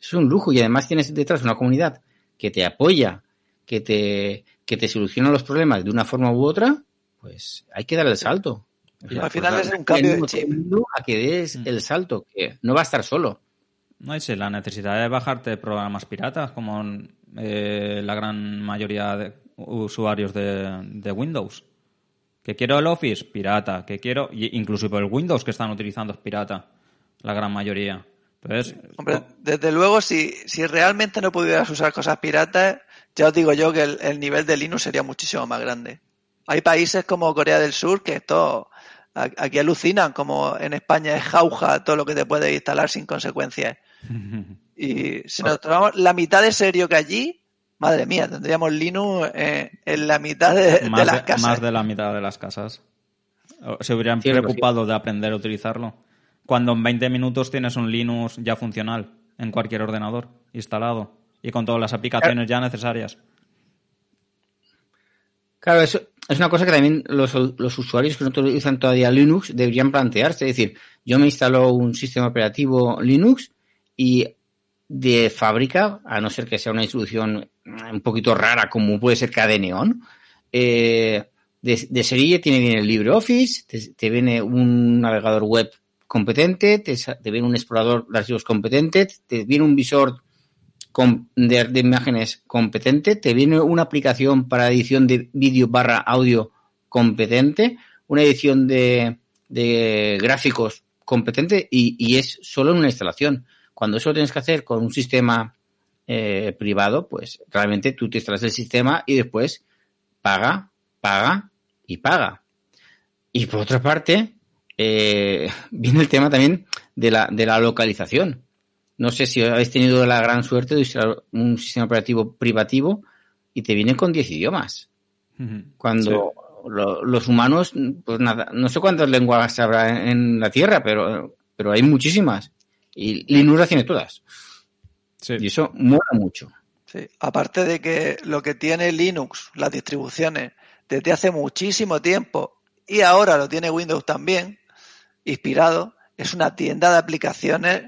Es un lujo y además tienes detrás una comunidad que te apoya, que te, que te soluciona los problemas de una forma u otra, pues hay que dar el salto. Y al final es un cambio de chip. A que des el salto, que no va a estar solo. No es la necesidad de bajarte programas piratas, como eh, la gran mayoría de usuarios de, de, Windows. Que quiero el Office, pirata. Que quiero, incluso por el Windows que están utilizando es pirata, la gran mayoría. Entonces, Hombre, desde luego, si, si realmente no pudieras usar cosas piratas, ya os digo yo que el, el nivel de Linux sería muchísimo más grande. Hay países como Corea del Sur que esto aquí alucinan, como en España es jauja todo lo que te puede instalar sin consecuencias. Y si nos tomamos la mitad de serio que allí, madre mía, tendríamos Linux eh, en la mitad de, más de las casas. Más de la mitad de las casas. Se hubieran sí, preocupado sí. de aprender a utilizarlo. Cuando en 20 minutos tienes un Linux ya funcional en cualquier ordenador instalado y con todas las aplicaciones ya necesarias. Claro, eso es una cosa que también los, los usuarios que no utilizan todavía Linux deberían plantearse. Es decir, yo me instalo un sistema operativo Linux y de fábrica, a no ser que sea una distribución un poquito rara como puede ser Cadeneon, eh, de, de, serie tiene bien el LibreOffice, te, viene un navegador web competente, te, te, viene un explorador de archivos competente, te viene un visor de, de, imágenes competente, te viene una aplicación para edición de vídeo barra audio competente, una edición de, de gráficos competente y, y, es solo una instalación. Cuando eso lo tienes que hacer con un sistema eh, privado, pues realmente tú te instalas el sistema y después paga, paga y paga. Y por otra parte, eh, viene el tema también de la, de la localización. No sé si habéis tenido la gran suerte de instalar un sistema operativo privativo y te viene con 10 idiomas. Uh -huh. Cuando sí. lo, los humanos, pues nada, no sé cuántas lenguas habrá en, en, la Tierra, pero, pero hay muchísimas. Y Linux las tiene todas. Sí. Y eso mola mucho. Sí. Aparte de que lo que tiene Linux, las distribuciones, desde hace muchísimo tiempo, y ahora lo tiene Windows también, inspirado, es una tienda de aplicaciones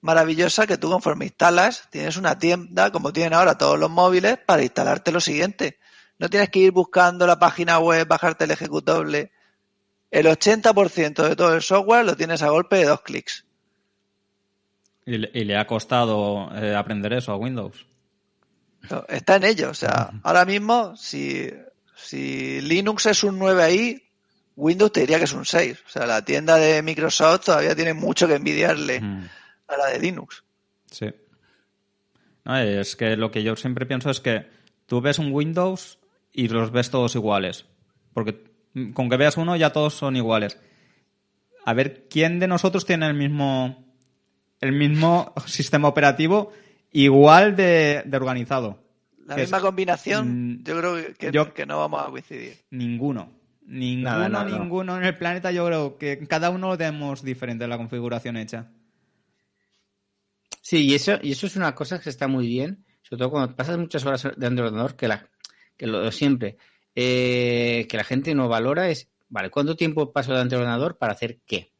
maravillosa que tú conforme instalas, tienes una tienda, como tienen ahora todos los móviles, para instalarte lo siguiente. No tienes que ir buscando la página web, bajarte el ejecutable. El 80% de todo el software lo tienes a golpe de dos clics. Y le, y le ha costado eh, aprender eso a Windows. Está en ello. O sea, ahora mismo, si, si Linux es un 9 ahí, Windows te diría que es un 6. O sea, la tienda de Microsoft todavía tiene mucho que envidiarle Mm, a la de Linux. sí. No, es que lo que yo siempre pienso es que tú ves un Windows y los ves todos iguales. Porque con que veas uno ya todos son iguales. A ver, ¿quién de nosotros tiene el mismo, el mismo sistema operativo igual de, de organizado? La Que es- misma combinación, Mm, yo creo que, yo- que no vamos a coincidir. Ninguno. Ninguno, Nada, nada, no. ninguno en el planeta. Yo creo que cada uno lo tenemos diferente la configuración hecha. Sí, y eso, y eso es una cosa que está muy bien, sobre todo cuando pasas muchas horas delante del ordenador, que, la, que lo siempre, eh, que la gente no valora es, vale, ¿cuánto tiempo paso delante del ordenador para hacer qué?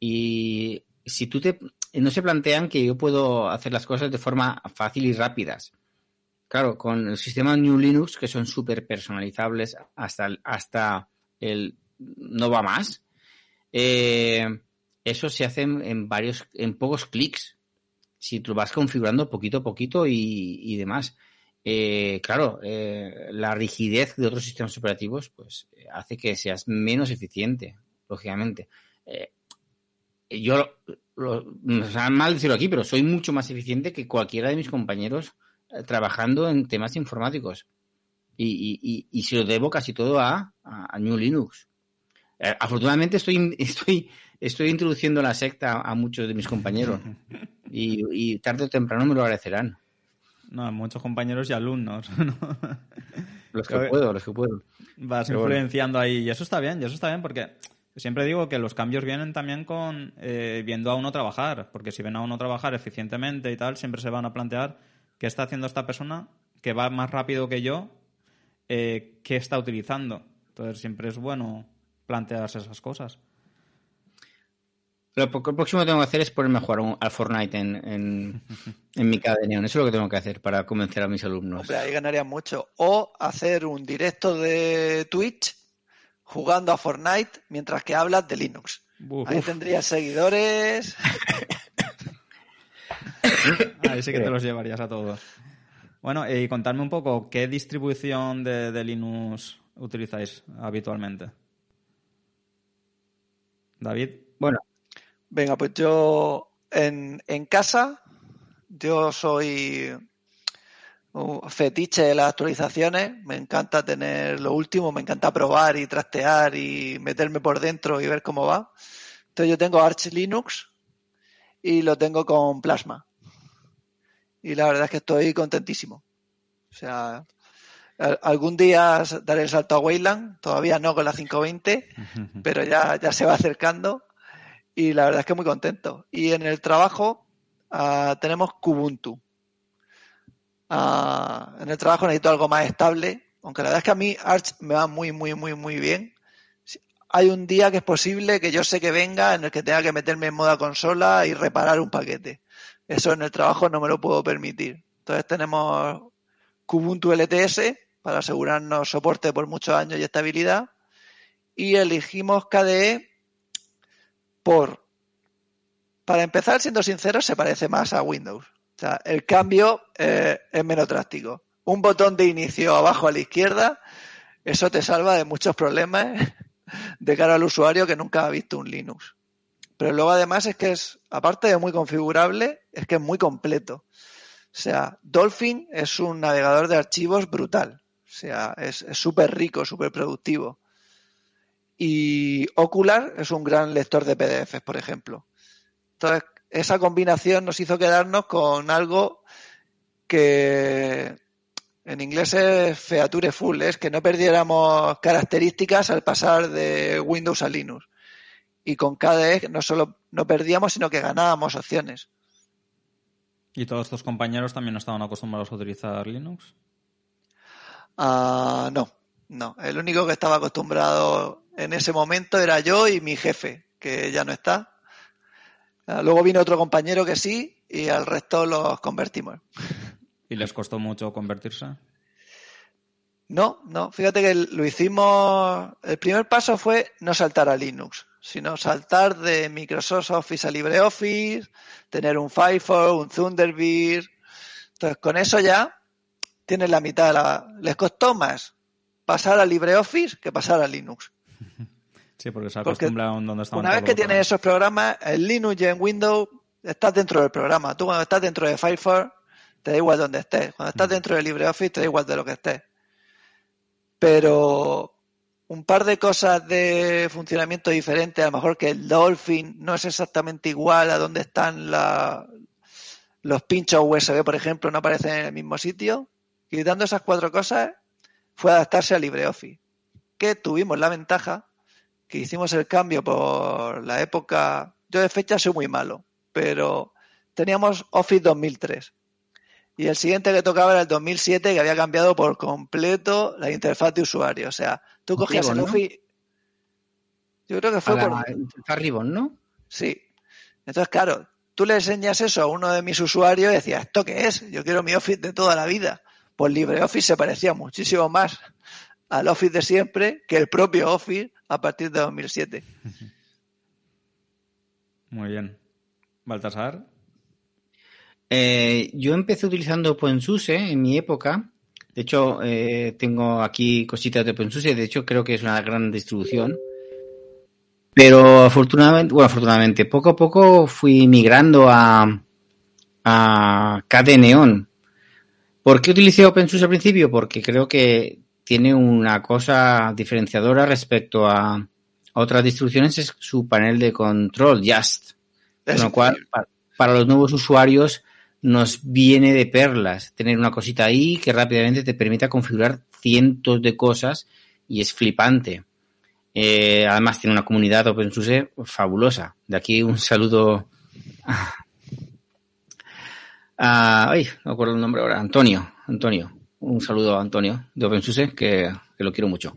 Y si tú te, no se plantean que yo puedo hacer las cosas de forma fácil y rápidas. Claro, con el sistema New Linux, que son súper personalizables hasta, el- hasta el no va más, eh, eso se hace en, varios, en pocos clics si tú vas configurando poquito a poquito y, y demás. Eh, claro, eh, la rigidez de otros sistemas operativos pues eh, hace que seas menos eficiente, lógicamente. Eh, yo, lo, me mal decirlo aquí, pero soy mucho más eficiente que cualquiera de mis compañeros eh, trabajando en temas informáticos. Y, y, y, y se lo debo casi todo a, a, a New Linux. Eh, afortunadamente estoy, estoy, estoy introduciendo la secta a muchos de mis compañeros y, y tarde o temprano me lo agradecerán. No, muchos compañeros y alumnos. ¿no? Los que puedo, los que puedo. Vas Pero bueno. influenciando ahí. Y eso está bien, y eso está bien porque siempre digo que los cambios vienen también con eh, viendo a uno trabajar. Porque si ven a uno trabajar eficientemente y tal, siempre se van a plantear qué está haciendo esta persona que va más rápido que yo, eh, qué está utilizando. Entonces siempre es bueno plantearse esas cosas. Lo próximo que tengo que hacer es ponerme a jugar un- al Fortnite en, en, en mi cada de neón. Eso es lo que tengo que hacer para convencer a mis alumnos. Hombre, ahí ganarías mucho. O hacer un directo de Twitch jugando a Fortnite mientras que hablas de Linux. Uf, Ahí tendrías seguidores. ahí sí que te los llevarías a todos. Bueno, y contadme un poco, ¿qué distribución de, de Linux utilizáis habitualmente? David. Bueno, Venga, pues yo en, en casa, yo soy fetiche de las actualizaciones. Me encanta tener lo último, me encanta probar y trastear y meterme por dentro y ver cómo va. Entonces yo tengo Arch Linux y lo tengo con Plasma. Y la verdad es que estoy contentísimo. O sea, al- algún día daré el salto a Wayland, todavía no con la 520, pero ya, ya se va acercando y la verdad es que muy contento. Y en el trabajo ah, tenemos Kubuntu. Ah, en el trabajo necesito algo más estable, aunque la verdad es que a mí Arch me va muy, muy, muy, muy bien. Hay un día que es posible que yo sé que venga en el que tenga que meterme en moda consola y reparar un paquete. Eso en el trabajo no me lo puedo permitir. Entonces tenemos Kubuntu LTS para asegurarnos soporte por muchos años y estabilidad. Y elegimos KDE por, para empezar, siendo sincero, se parece más a Windows. O sea, el cambio eh, es menos drástico. Un botón de inicio abajo a la izquierda, eso te salva de muchos problemas de cara al usuario que nunca ha visto un Linux. Pero luego además es que es, aparte de muy configurable, es que es muy completo. O sea, Dolphin es un navegador de archivos brutal. O sea, es súper rico, súper productivo. Y Ocular es un gran lector de PDFs, por ejemplo. Entonces, esa combinación nos hizo quedarnos con algo que en inglés es feature full, es que no perdiéramos características al pasar de Windows a Linux. Y con KDE no solo no perdíamos, sino que ganábamos opciones. ¿Y todos estos compañeros también estaban acostumbrados a utilizar Linux? Ah, no, no. El único que estaba acostumbrado en ese momento era yo y mi jefe, que ya no está. Ah, Luego vino otro compañero que sí y al resto los convertimos. ¿Y les costó mucho convertirse? No, no, fíjate que lo hicimos. El primer paso fue no saltar a Linux, sino saltar de Microsoft Office a LibreOffice, tener un Firefox, un Thunderbird. Entonces, con eso ya tienes la mitad. de La... Les costó más pasar a LibreOffice que pasar a Linux. Sí, porque se Porque acostumbra a un donde está Una vez que tienes esos programas, en Linux y en Windows, estás dentro del programa. Tú cuando estás dentro de Firefox, te da igual donde estés. Cuando estás dentro de LibreOffice, te da igual de lo que estés. Pero un par de cosas de funcionamiento diferentes, a lo mejor que el Dolphin no es exactamente igual a donde están la- los pinchos USB, por ejemplo, no aparecen en el mismo sitio. Quitando esas cuatro cosas, fue adaptarse a LibreOffice. Que tuvimos la ventaja que hicimos el cambio por la época. Yo de fecha soy muy malo, pero teníamos Office 2003. Y el siguiente que tocaba era el 2007, que había cambiado por completo la interfaz de usuario. O sea, tú cogías Ribbon, el ¿no? Office. Yo creo que fue A por. la Ribbon, ¿no? Sí. Entonces, claro, tú le enseñas eso a uno de mis usuarios y decías, ¿esto qué es? Yo quiero mi Office de toda la vida. Pues LibreOffice se parecía muchísimo más al Office de siempre que el propio Office a partir de 2007. Muy bien. Baltasar. Eh, yo empecé utilizando OpenSUSE en mi época. De hecho, eh, tengo aquí cositas de OpenSUSE. De hecho, creo que es una gran distribución. Pero afortunadamente, bueno, afortunadamente, poco a poco fui migrando a, a KDE Neon. ¿Por qué utilicé OpenSUSE al principio? Porque creo que tiene una cosa diferenciadora respecto a, otras distribuciones, es su panel de control, Just. Con lo cual, pa- para los nuevos usuarios nos viene de perlas tener una cosita ahí que rápidamente te permita configurar cientos de cosas y es flipante. Eh, además tiene una comunidad OpenSUSE fabulosa. De aquí un saludo a, a- ay, no acuerdo el nombre ahora, Antonio, Antonio. Un saludo a Antonio de OpenSUSE que, que lo quiero mucho.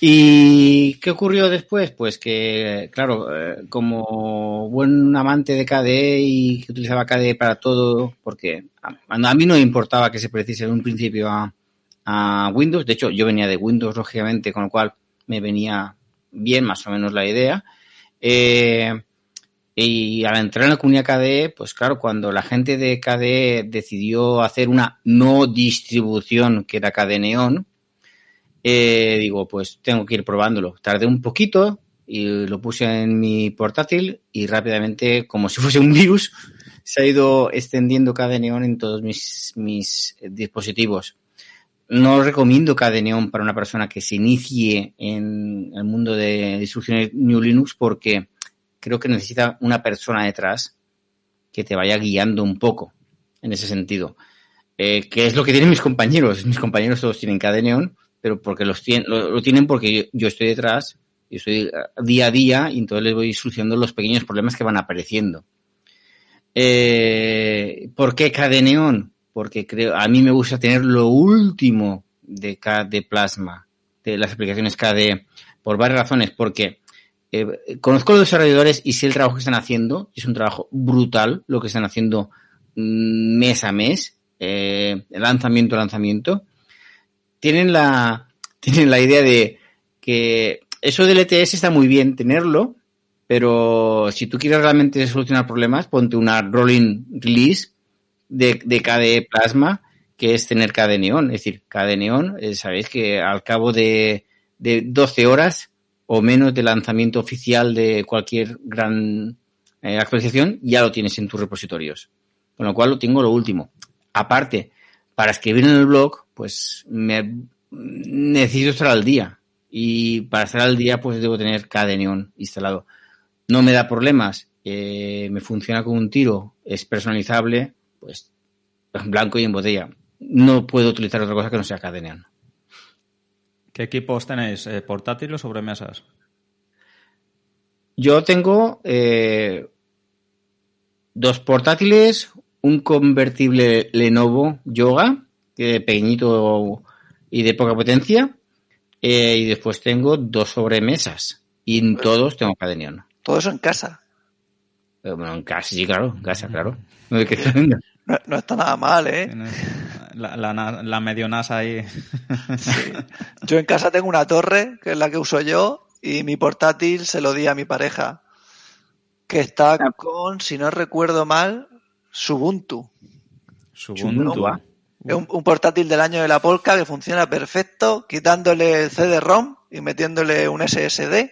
¿Y qué ocurrió después? Pues que, claro, eh, como buen amante de KDE y que utilizaba KDE para todo, porque a, mí no me importaba que se precise en un principio a, a Windows, de hecho yo venía de Windows, lógicamente, con lo cual me venía bien más o menos la idea. Eh, y al entrar en la comunidad KDE, pues claro, cuando la gente de KDE decidió hacer una no distribución que era KDE Neon, eh, digo, pues tengo que ir probándolo. Tardé un poquito y lo puse en mi portátil y rápidamente, como si fuese un virus, se ha ido extendiendo KDE Neon en todos mis, dispositivos. No recomiendo KDE Neon para una persona que se inicie en el mundo de distribuciones New Linux porque creo que necesita una persona detrás que te vaya guiando un poco en ese sentido. Eh, que es lo que tienen mis compañeros. Mis compañeros todos tienen KDE Neon, pero porque los tienen, lo, tienen porque yo, estoy detrás, yo estoy día a día y entonces les voy solucionando los pequeños problemas que van apareciendo. Eh, ¿Por qué KDE Neon? Porque creo, a mí me gusta tener lo último de KDE Plasma, de las aplicaciones KDE, por varias razones, porque eh, conozco a los desarrolladores y sé el trabajo que están haciendo, es un trabajo brutal lo que están haciendo mm, mes a mes, eh, lanzamiento a lanzamiento. Tienen la, tienen la idea de que eso del ETS está muy bien tenerlo, pero si tú quieres realmente solucionar problemas, ponte una rolling release de, de KDE Plasma, que es tener KDE Neon. Es decir, KDE Neon, eh, sabéis que al cabo de, de 12 horas o menos de lanzamiento oficial de cualquier gran eh, actualización, ya lo tienes en tus repositorios. Con lo cual lo tengo lo último. Aparte, para escribir en el blog, pues me necesito estar al día. Y para estar al día, pues debo tener KDE Neon instalado. No me da problemas, eh, me funciona como un tiro, es personalizable, pues en blanco y en botella. No puedo utilizar otra cosa que no sea KDE Neon. ¿Qué equipos tenéis? Eh, ¿Portátiles o sobremesas? Yo tengo eh, dos portátiles, un convertible Lenovo Yoga, que pequeñito y de poca potencia, eh, y después tengo dos sobremesas. Y en todos tengo KDE Neon. Todo eso en casa. Eh, Bueno, en casa, sí, claro, en casa, claro. No, no está nada mal, ¿eh? La, la, na- la medio NASA ahí. Yo en casa tengo una torre, que es la que uso yo, y mi portátil se lo di a mi pareja, que está Ah. con, si no recuerdo mal, Subuntu. Ubuntu. ah. Es un, un portátil del año de la Polka que funciona perfecto, quitándole el CD-ROM y metiéndole un SSD.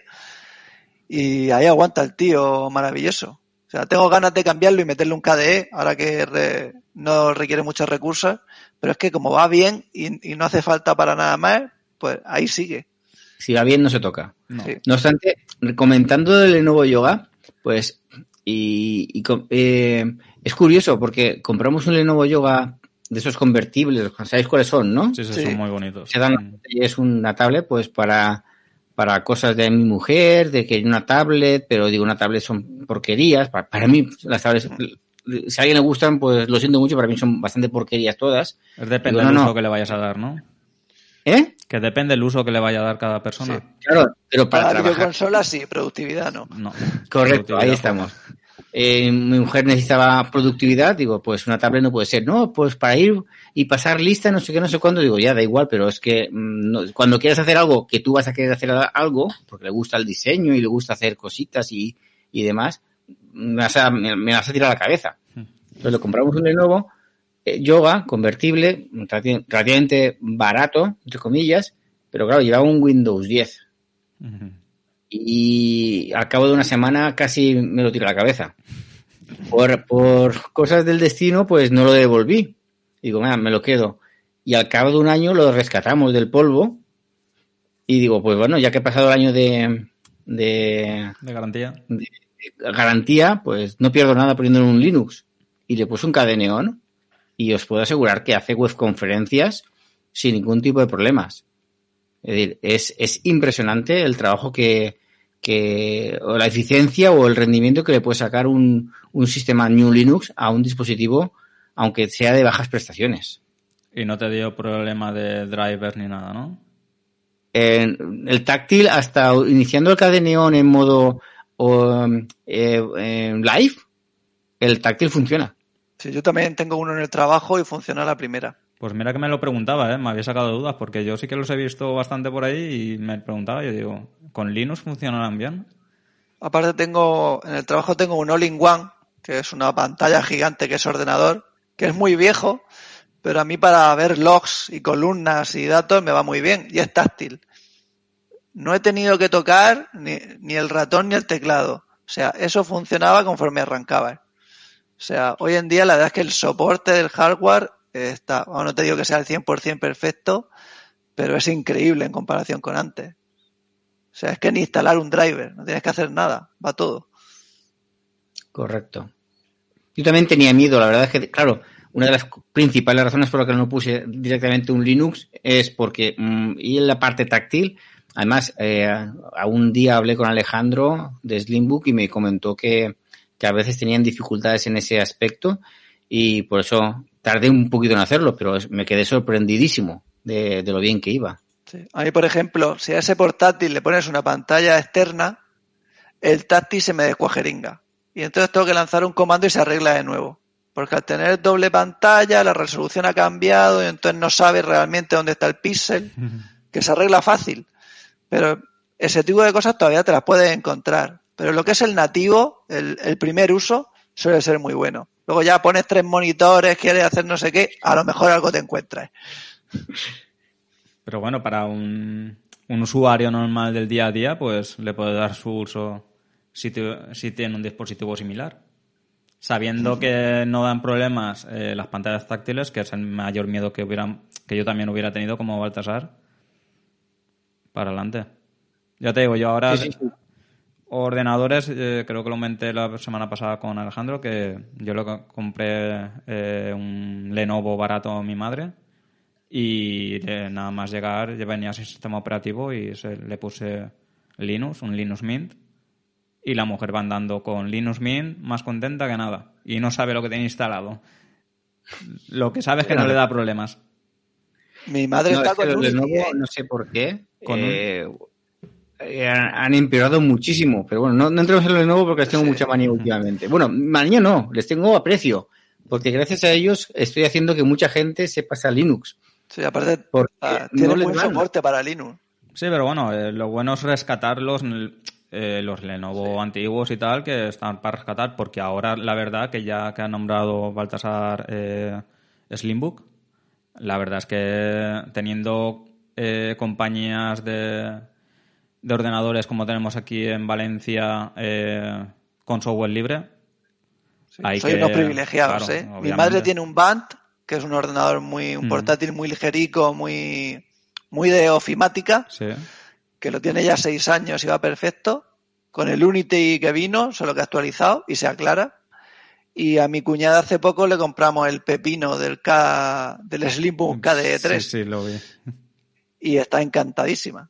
Y ahí aguanta el tío maravilloso. O sea, tengo ganas de cambiarlo y meterle un KDE, ahora que re- no requiere muchos recursos. Pero es que como va bien y, y no hace falta para nada más, pues ahí sigue. Si va bien, no se toca. No. Sí. No obstante, comentando del Lenovo Yoga, pues, y, eh, es curioso porque compramos un Lenovo Yoga de esos convertibles, ¿sabéis cuáles son, no? Sí, Sí. son muy bonitos. Se dan, es una tablet, pues, para, para cosas de mi mujer, de que una tablet, pero digo, una tablet son porquerías. Para, para mí, las tablets, si a alguien le gustan, pues lo siento mucho, para mí son bastante porquerías todas. Es depende del no, uso no. que le vayas a dar, ¿no? ¿Eh? Que depende del uso que le vaya a dar cada persona. Claro, pero para Para trabajar. videoconsolas sí, productividad no. No. Correcto, ahí estamos. Eh, mi mujer necesitaba productividad, digo, pues una tablet no puede ser. No, pues para ir y pasar lista, no sé qué, no sé cuándo, digo, ya da igual, pero es que mm, no- cuando quieras hacer algo, que tú vas a querer hacer algo, porque le gusta el diseño y le gusta hacer cositas y, y demás, me vas, a, me, a tirar la cabeza. Entonces le compramos un Lenovo, eh, yoga, convertible, relati- relativamente barato, entre comillas, pero claro, llevaba un Windows 10 Ujú. y al cabo de una semana casi me lo tiró a la cabeza. Por, por cosas del destino, pues no lo devolví. Digo, "Mira, me lo quedo. Y al cabo de un año lo rescatamos del polvo. Y digo, pues bueno, ya que he pasado el año de, de, De garantía. de garantía, pues no pierdo nada poniéndole un Linux. Y le puse un cadeneón y os puedo asegurar que hace webconferencias sin ningún tipo de problemas. Es decir, es, es impresionante el trabajo que, que, o la eficiencia o el rendimiento que le puede sacar un, un sistema New Linux a un dispositivo, aunque sea de bajas prestaciones. Y no te dio problema de drivers ni nada, ¿no? El táctil, hasta iniciando el cadeneón en modo o, eh, en live, el táctil funciona. Sí, yo también tengo uno en el trabajo y funciona la primera. Pues mira que me lo preguntaba, ¿eh? Me había sacado dudas, porque yo sí que los he visto bastante por ahí y me preguntaba, yo digo, ¿con Linux funcionarán bien? Aparte tengo, en el trabajo tengo un All-in-One, que es una pantalla gigante que es ordenador, que es muy viejo, pero a mí para ver logs y columnas y datos me va muy bien y es táctil. No he tenido que tocar ni, ni el ratón ni el teclado. O sea, eso funcionaba conforme arrancaba. O sea, hoy en día la verdad es que el soporte del hardware está, bueno, no te digo que sea el 100% perfecto, pero es increíble en comparación con antes. O sea, es que ni instalar un driver, no tienes que hacer nada, va todo. Correcto. Yo también tenía miedo, la verdad es que, claro, una de las principales razones por las que no puse directamente un Linux es porque, mm, y en la parte táctil, además, eh, a un día hablé con Alejandro de Slimbook y me comentó que, que a veces tenían dificultades en ese aspecto y por eso tardé un poquito en hacerlo, pero me quedé sorprendidísimo de, de lo bien que iba. Sí. A mí, por ejemplo, si a ese portátil le pones una pantalla externa, el táctil se me descuajeringa. Y entonces tengo que lanzar un comando y se arregla de nuevo. Porque al tener doble pantalla, la resolución ha cambiado y entonces no sabes realmente dónde está el píxel, que se arregla fácil. Pero ese tipo de cosas todavía te las puedes encontrar. Pero lo que es el nativo, el, el primer uso, suele ser muy bueno. Luego ya pones tres monitores, quieres hacer no sé qué, a lo mejor algo te encuentras. Pero bueno, para un, un usuario normal del día a día, pues le puede dar su uso si, te- si tiene un dispositivo similar. Sabiendo que no dan problemas eh, las pantallas táctiles, que es el mayor miedo que hubieran, que yo también hubiera tenido como Baltasar, para adelante. Ya te digo, yo ahora Sí, sí, sí. ordenadores, eh, creo que lo comenté la semana pasada con Alejandro, que yo lo compré eh, un Lenovo barato a mi madre y eh, nada más llegar ya venía sin sistema operativo y se, le puse Linux, un Linux Mint y la mujer va andando con Linux Mint más contenta que nada y no sabe lo que tiene instalado. Lo que sabe es que no le da problemas. Mi madre No, está es que con los un Lenovo, i10. no sé por qué. Con eh, eh, han empeorado muchísimo. Pero bueno, no, no entremos en lo nuevo porque les tengo mucha manía últimamente. Bueno, manía no, les tengo aprecio. Porque gracias a ellos estoy haciendo que mucha gente se pase a Linux. Sí, aparte, ah, tiene no buen soporte para Linux. Sí, pero bueno, eh, lo bueno es rescatar los, eh, los Lenovo antiguos y tal que están para rescatar, porque ahora la verdad que ya que ha nombrado Baltasar eh, Slimbook, la verdad es que teniendo eh, compañías de, de, ordenadores como tenemos aquí en Valencia con software libre, hay soy unos privilegiados. Mi madre tiene un Band, que es un ordenador muy un mm. portátil muy ligerico, muy muy de ofimática, que lo tiene ya seis años y va perfecto, con el Unity que vino, solo que ha actualizado y se aclara. Y a mi cuñada hace poco le compramos el pepino del K, del Slimbook KDE3. Sí, sí, lo vi. Y está encantadísima.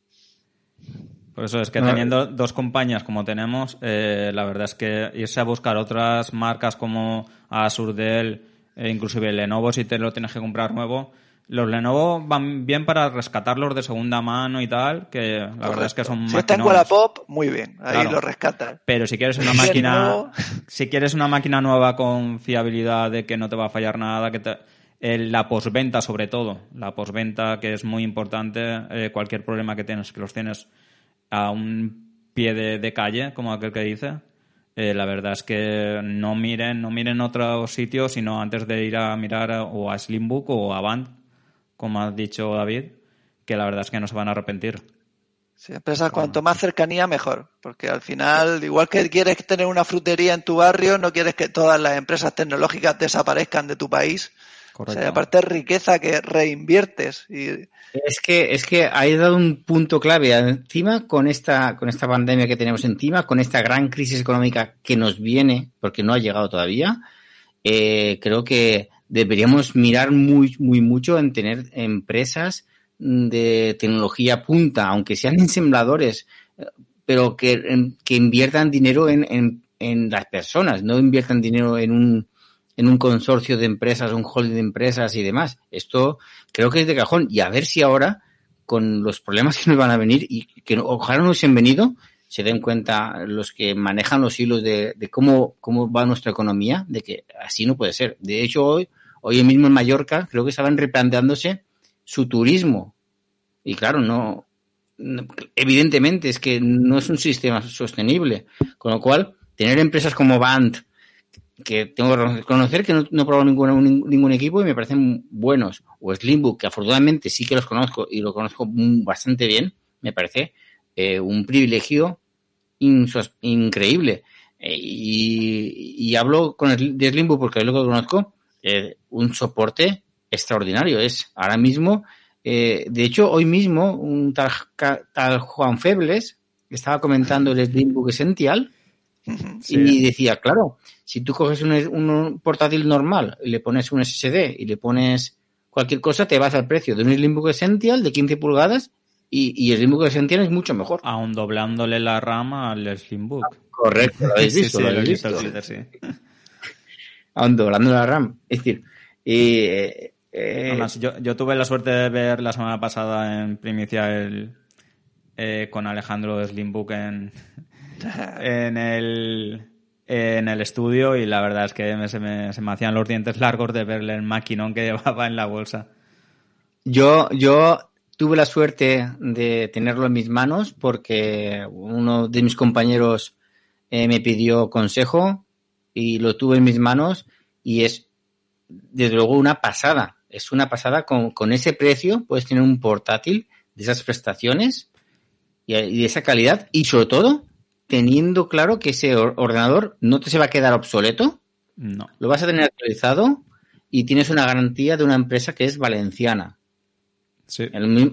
Por eso es que teniendo dos compañías como tenemos, eh, la verdad es que irse a buscar otras marcas como Asus, Dell, e inclusive Lenovo, si te lo tienes que comprar nuevo, los Lenovo van bien para rescatarlos de segunda mano y tal, que la verdad es que son Si está en Wallapop, muy bien, ahí lo rescatan. Pero si quieres una máquina, si quieres una máquina nueva con fiabilidad de que no te va a fallar nada, que te, la posventa sobre todo, la posventa que es muy importante, eh, cualquier problema que tienes, que los tienes a un pie de, calle, como aquel que dice, eh, la verdad es que no miren, no miren otros sitios, sino antes de ir a mirar o a Slimbook o a Band, como ha dicho David, que la verdad es que no se van a arrepentir. Sí, empresas cuanto más cercanía mejor, porque al final, igual que quieres tener una frutería en tu barrio, no quieres que todas las empresas tecnológicas desaparezcan de tu país. Correcto. O sea, aparte es riqueza que reinviertes. Y... Es que, es que ha dado un punto clave encima con esta, con esta pandemia que tenemos encima, con esta gran crisis económica que nos viene, porque no ha llegado todavía. Eh, creo que deberíamos mirar muy, muy mucho en tener empresas de tecnología punta, aunque sean ensambladores, pero que, que inviertan dinero en, en, en, las personas, no inviertan dinero en un, en un consorcio de empresas, un holding de empresas y demás. Esto creo que es de cajón. Y a ver si ahora, con los problemas que nos van a venir y que ojalá no hubiesen venido, se den cuenta los que manejan los hilos de, cómo, cómo va nuestra economía, de que así no puede ser. De hecho, hoy, hoy mismo en Mallorca creo que estaban replanteándose su turismo. Y claro, no, evidentemente es que no es un sistema sostenible. Con lo cual, tener empresas como Band, que tengo que reconocer que no, no he probado ningún, ningún equipo y me parecen buenos, o Slimbook, que afortunadamente sí que los conozco y lo conozco bastante bien, me parece eh, un privilegio increíble. Eh, y, hablo con el de porque es lo que conozco, eh, un soporte extraordinario. Es ahora mismo, de hecho, hoy mismo, un tal, tal Juan Febles estaba comentando el Slimbook Essential y decía, claro, si tú coges un, un, portátil normal y le pones un SSD y le pones cualquier cosa, te vas al precio de un Slimbook Essential de 15 pulgadas y, y el Slimbook Essential es mucho mejor. Aún doblándole la rama al Slimbook. correcto, lo habéis visto, lo habéis visto. sí. Aún doblando la RAM. Es decir, eh, Además, yo, yo, tuve la suerte de ver la semana pasada en primicia el, eh, con Alejandro Slimbook en, en el en el estudio y la verdad es que se, me, se me hacían los dientes largos de verle el maquinón que llevaba en la bolsa. Yo, yo tuve la suerte de tenerlo en mis manos porque uno de mis compañeros eh, me pidió consejo y lo tuve en mis manos y es desde luego una pasada. Es una pasada con, con ese precio puedes tener un portátil de esas prestaciones y, de esa calidad y sobre todo teniendo claro que ese ordenador no te se va a quedar obsoleto. No. Lo vas a tener actualizado y tienes una garantía de una empresa que es valenciana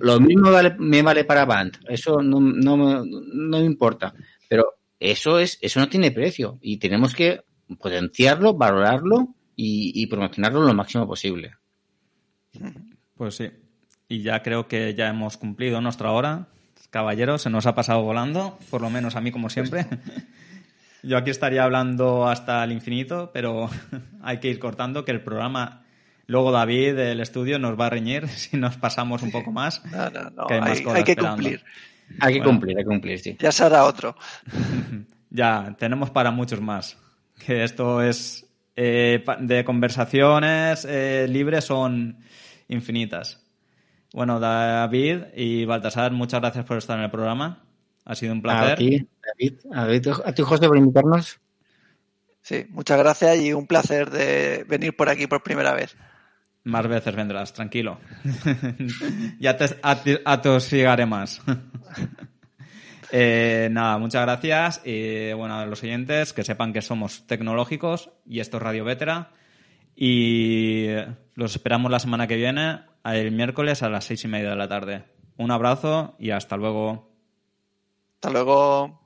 lo mismo me vale para Band, eso no, no, no me importa, pero eso, es, eso no tiene precio y tenemos que potenciarlo, valorarlo y, promocionarlo lo máximo posible. Pues sí, y ya creo que ya hemos cumplido nuestra hora. Caballero, se nos ha pasado volando, por lo menos a mí como siempre. Yo aquí estaría hablando hasta el infinito, pero hay que ir cortando que el programa Luego David del estudio nos va a reñir si nos pasamos un poco más. No, no, no. hay, que, cumplir. Hay que Bueno. cumplir, hay que cumplir, sí. Ya será otro. Ya, tenemos para muchos más. Que esto es eh, de conversaciones eh, libres son infinitas. Bueno, David y Baltasar, muchas gracias por estar en el programa. Ha sido un placer. A ti, David, a, David, a ti, José, por invitarnos. Sí, muchas gracias y un placer de venir por aquí por primera vez. Más veces vendrás, tranquilo. ya te atosigaré más. Eh, nada, muchas gracias. Y bueno, a los oyentes que sepan que somos tecnológicos y esto es Radio Vetera. Y los esperamos la semana que viene, el miércoles a las seis y media de la tarde. Un abrazo y hasta luego. Hasta luego.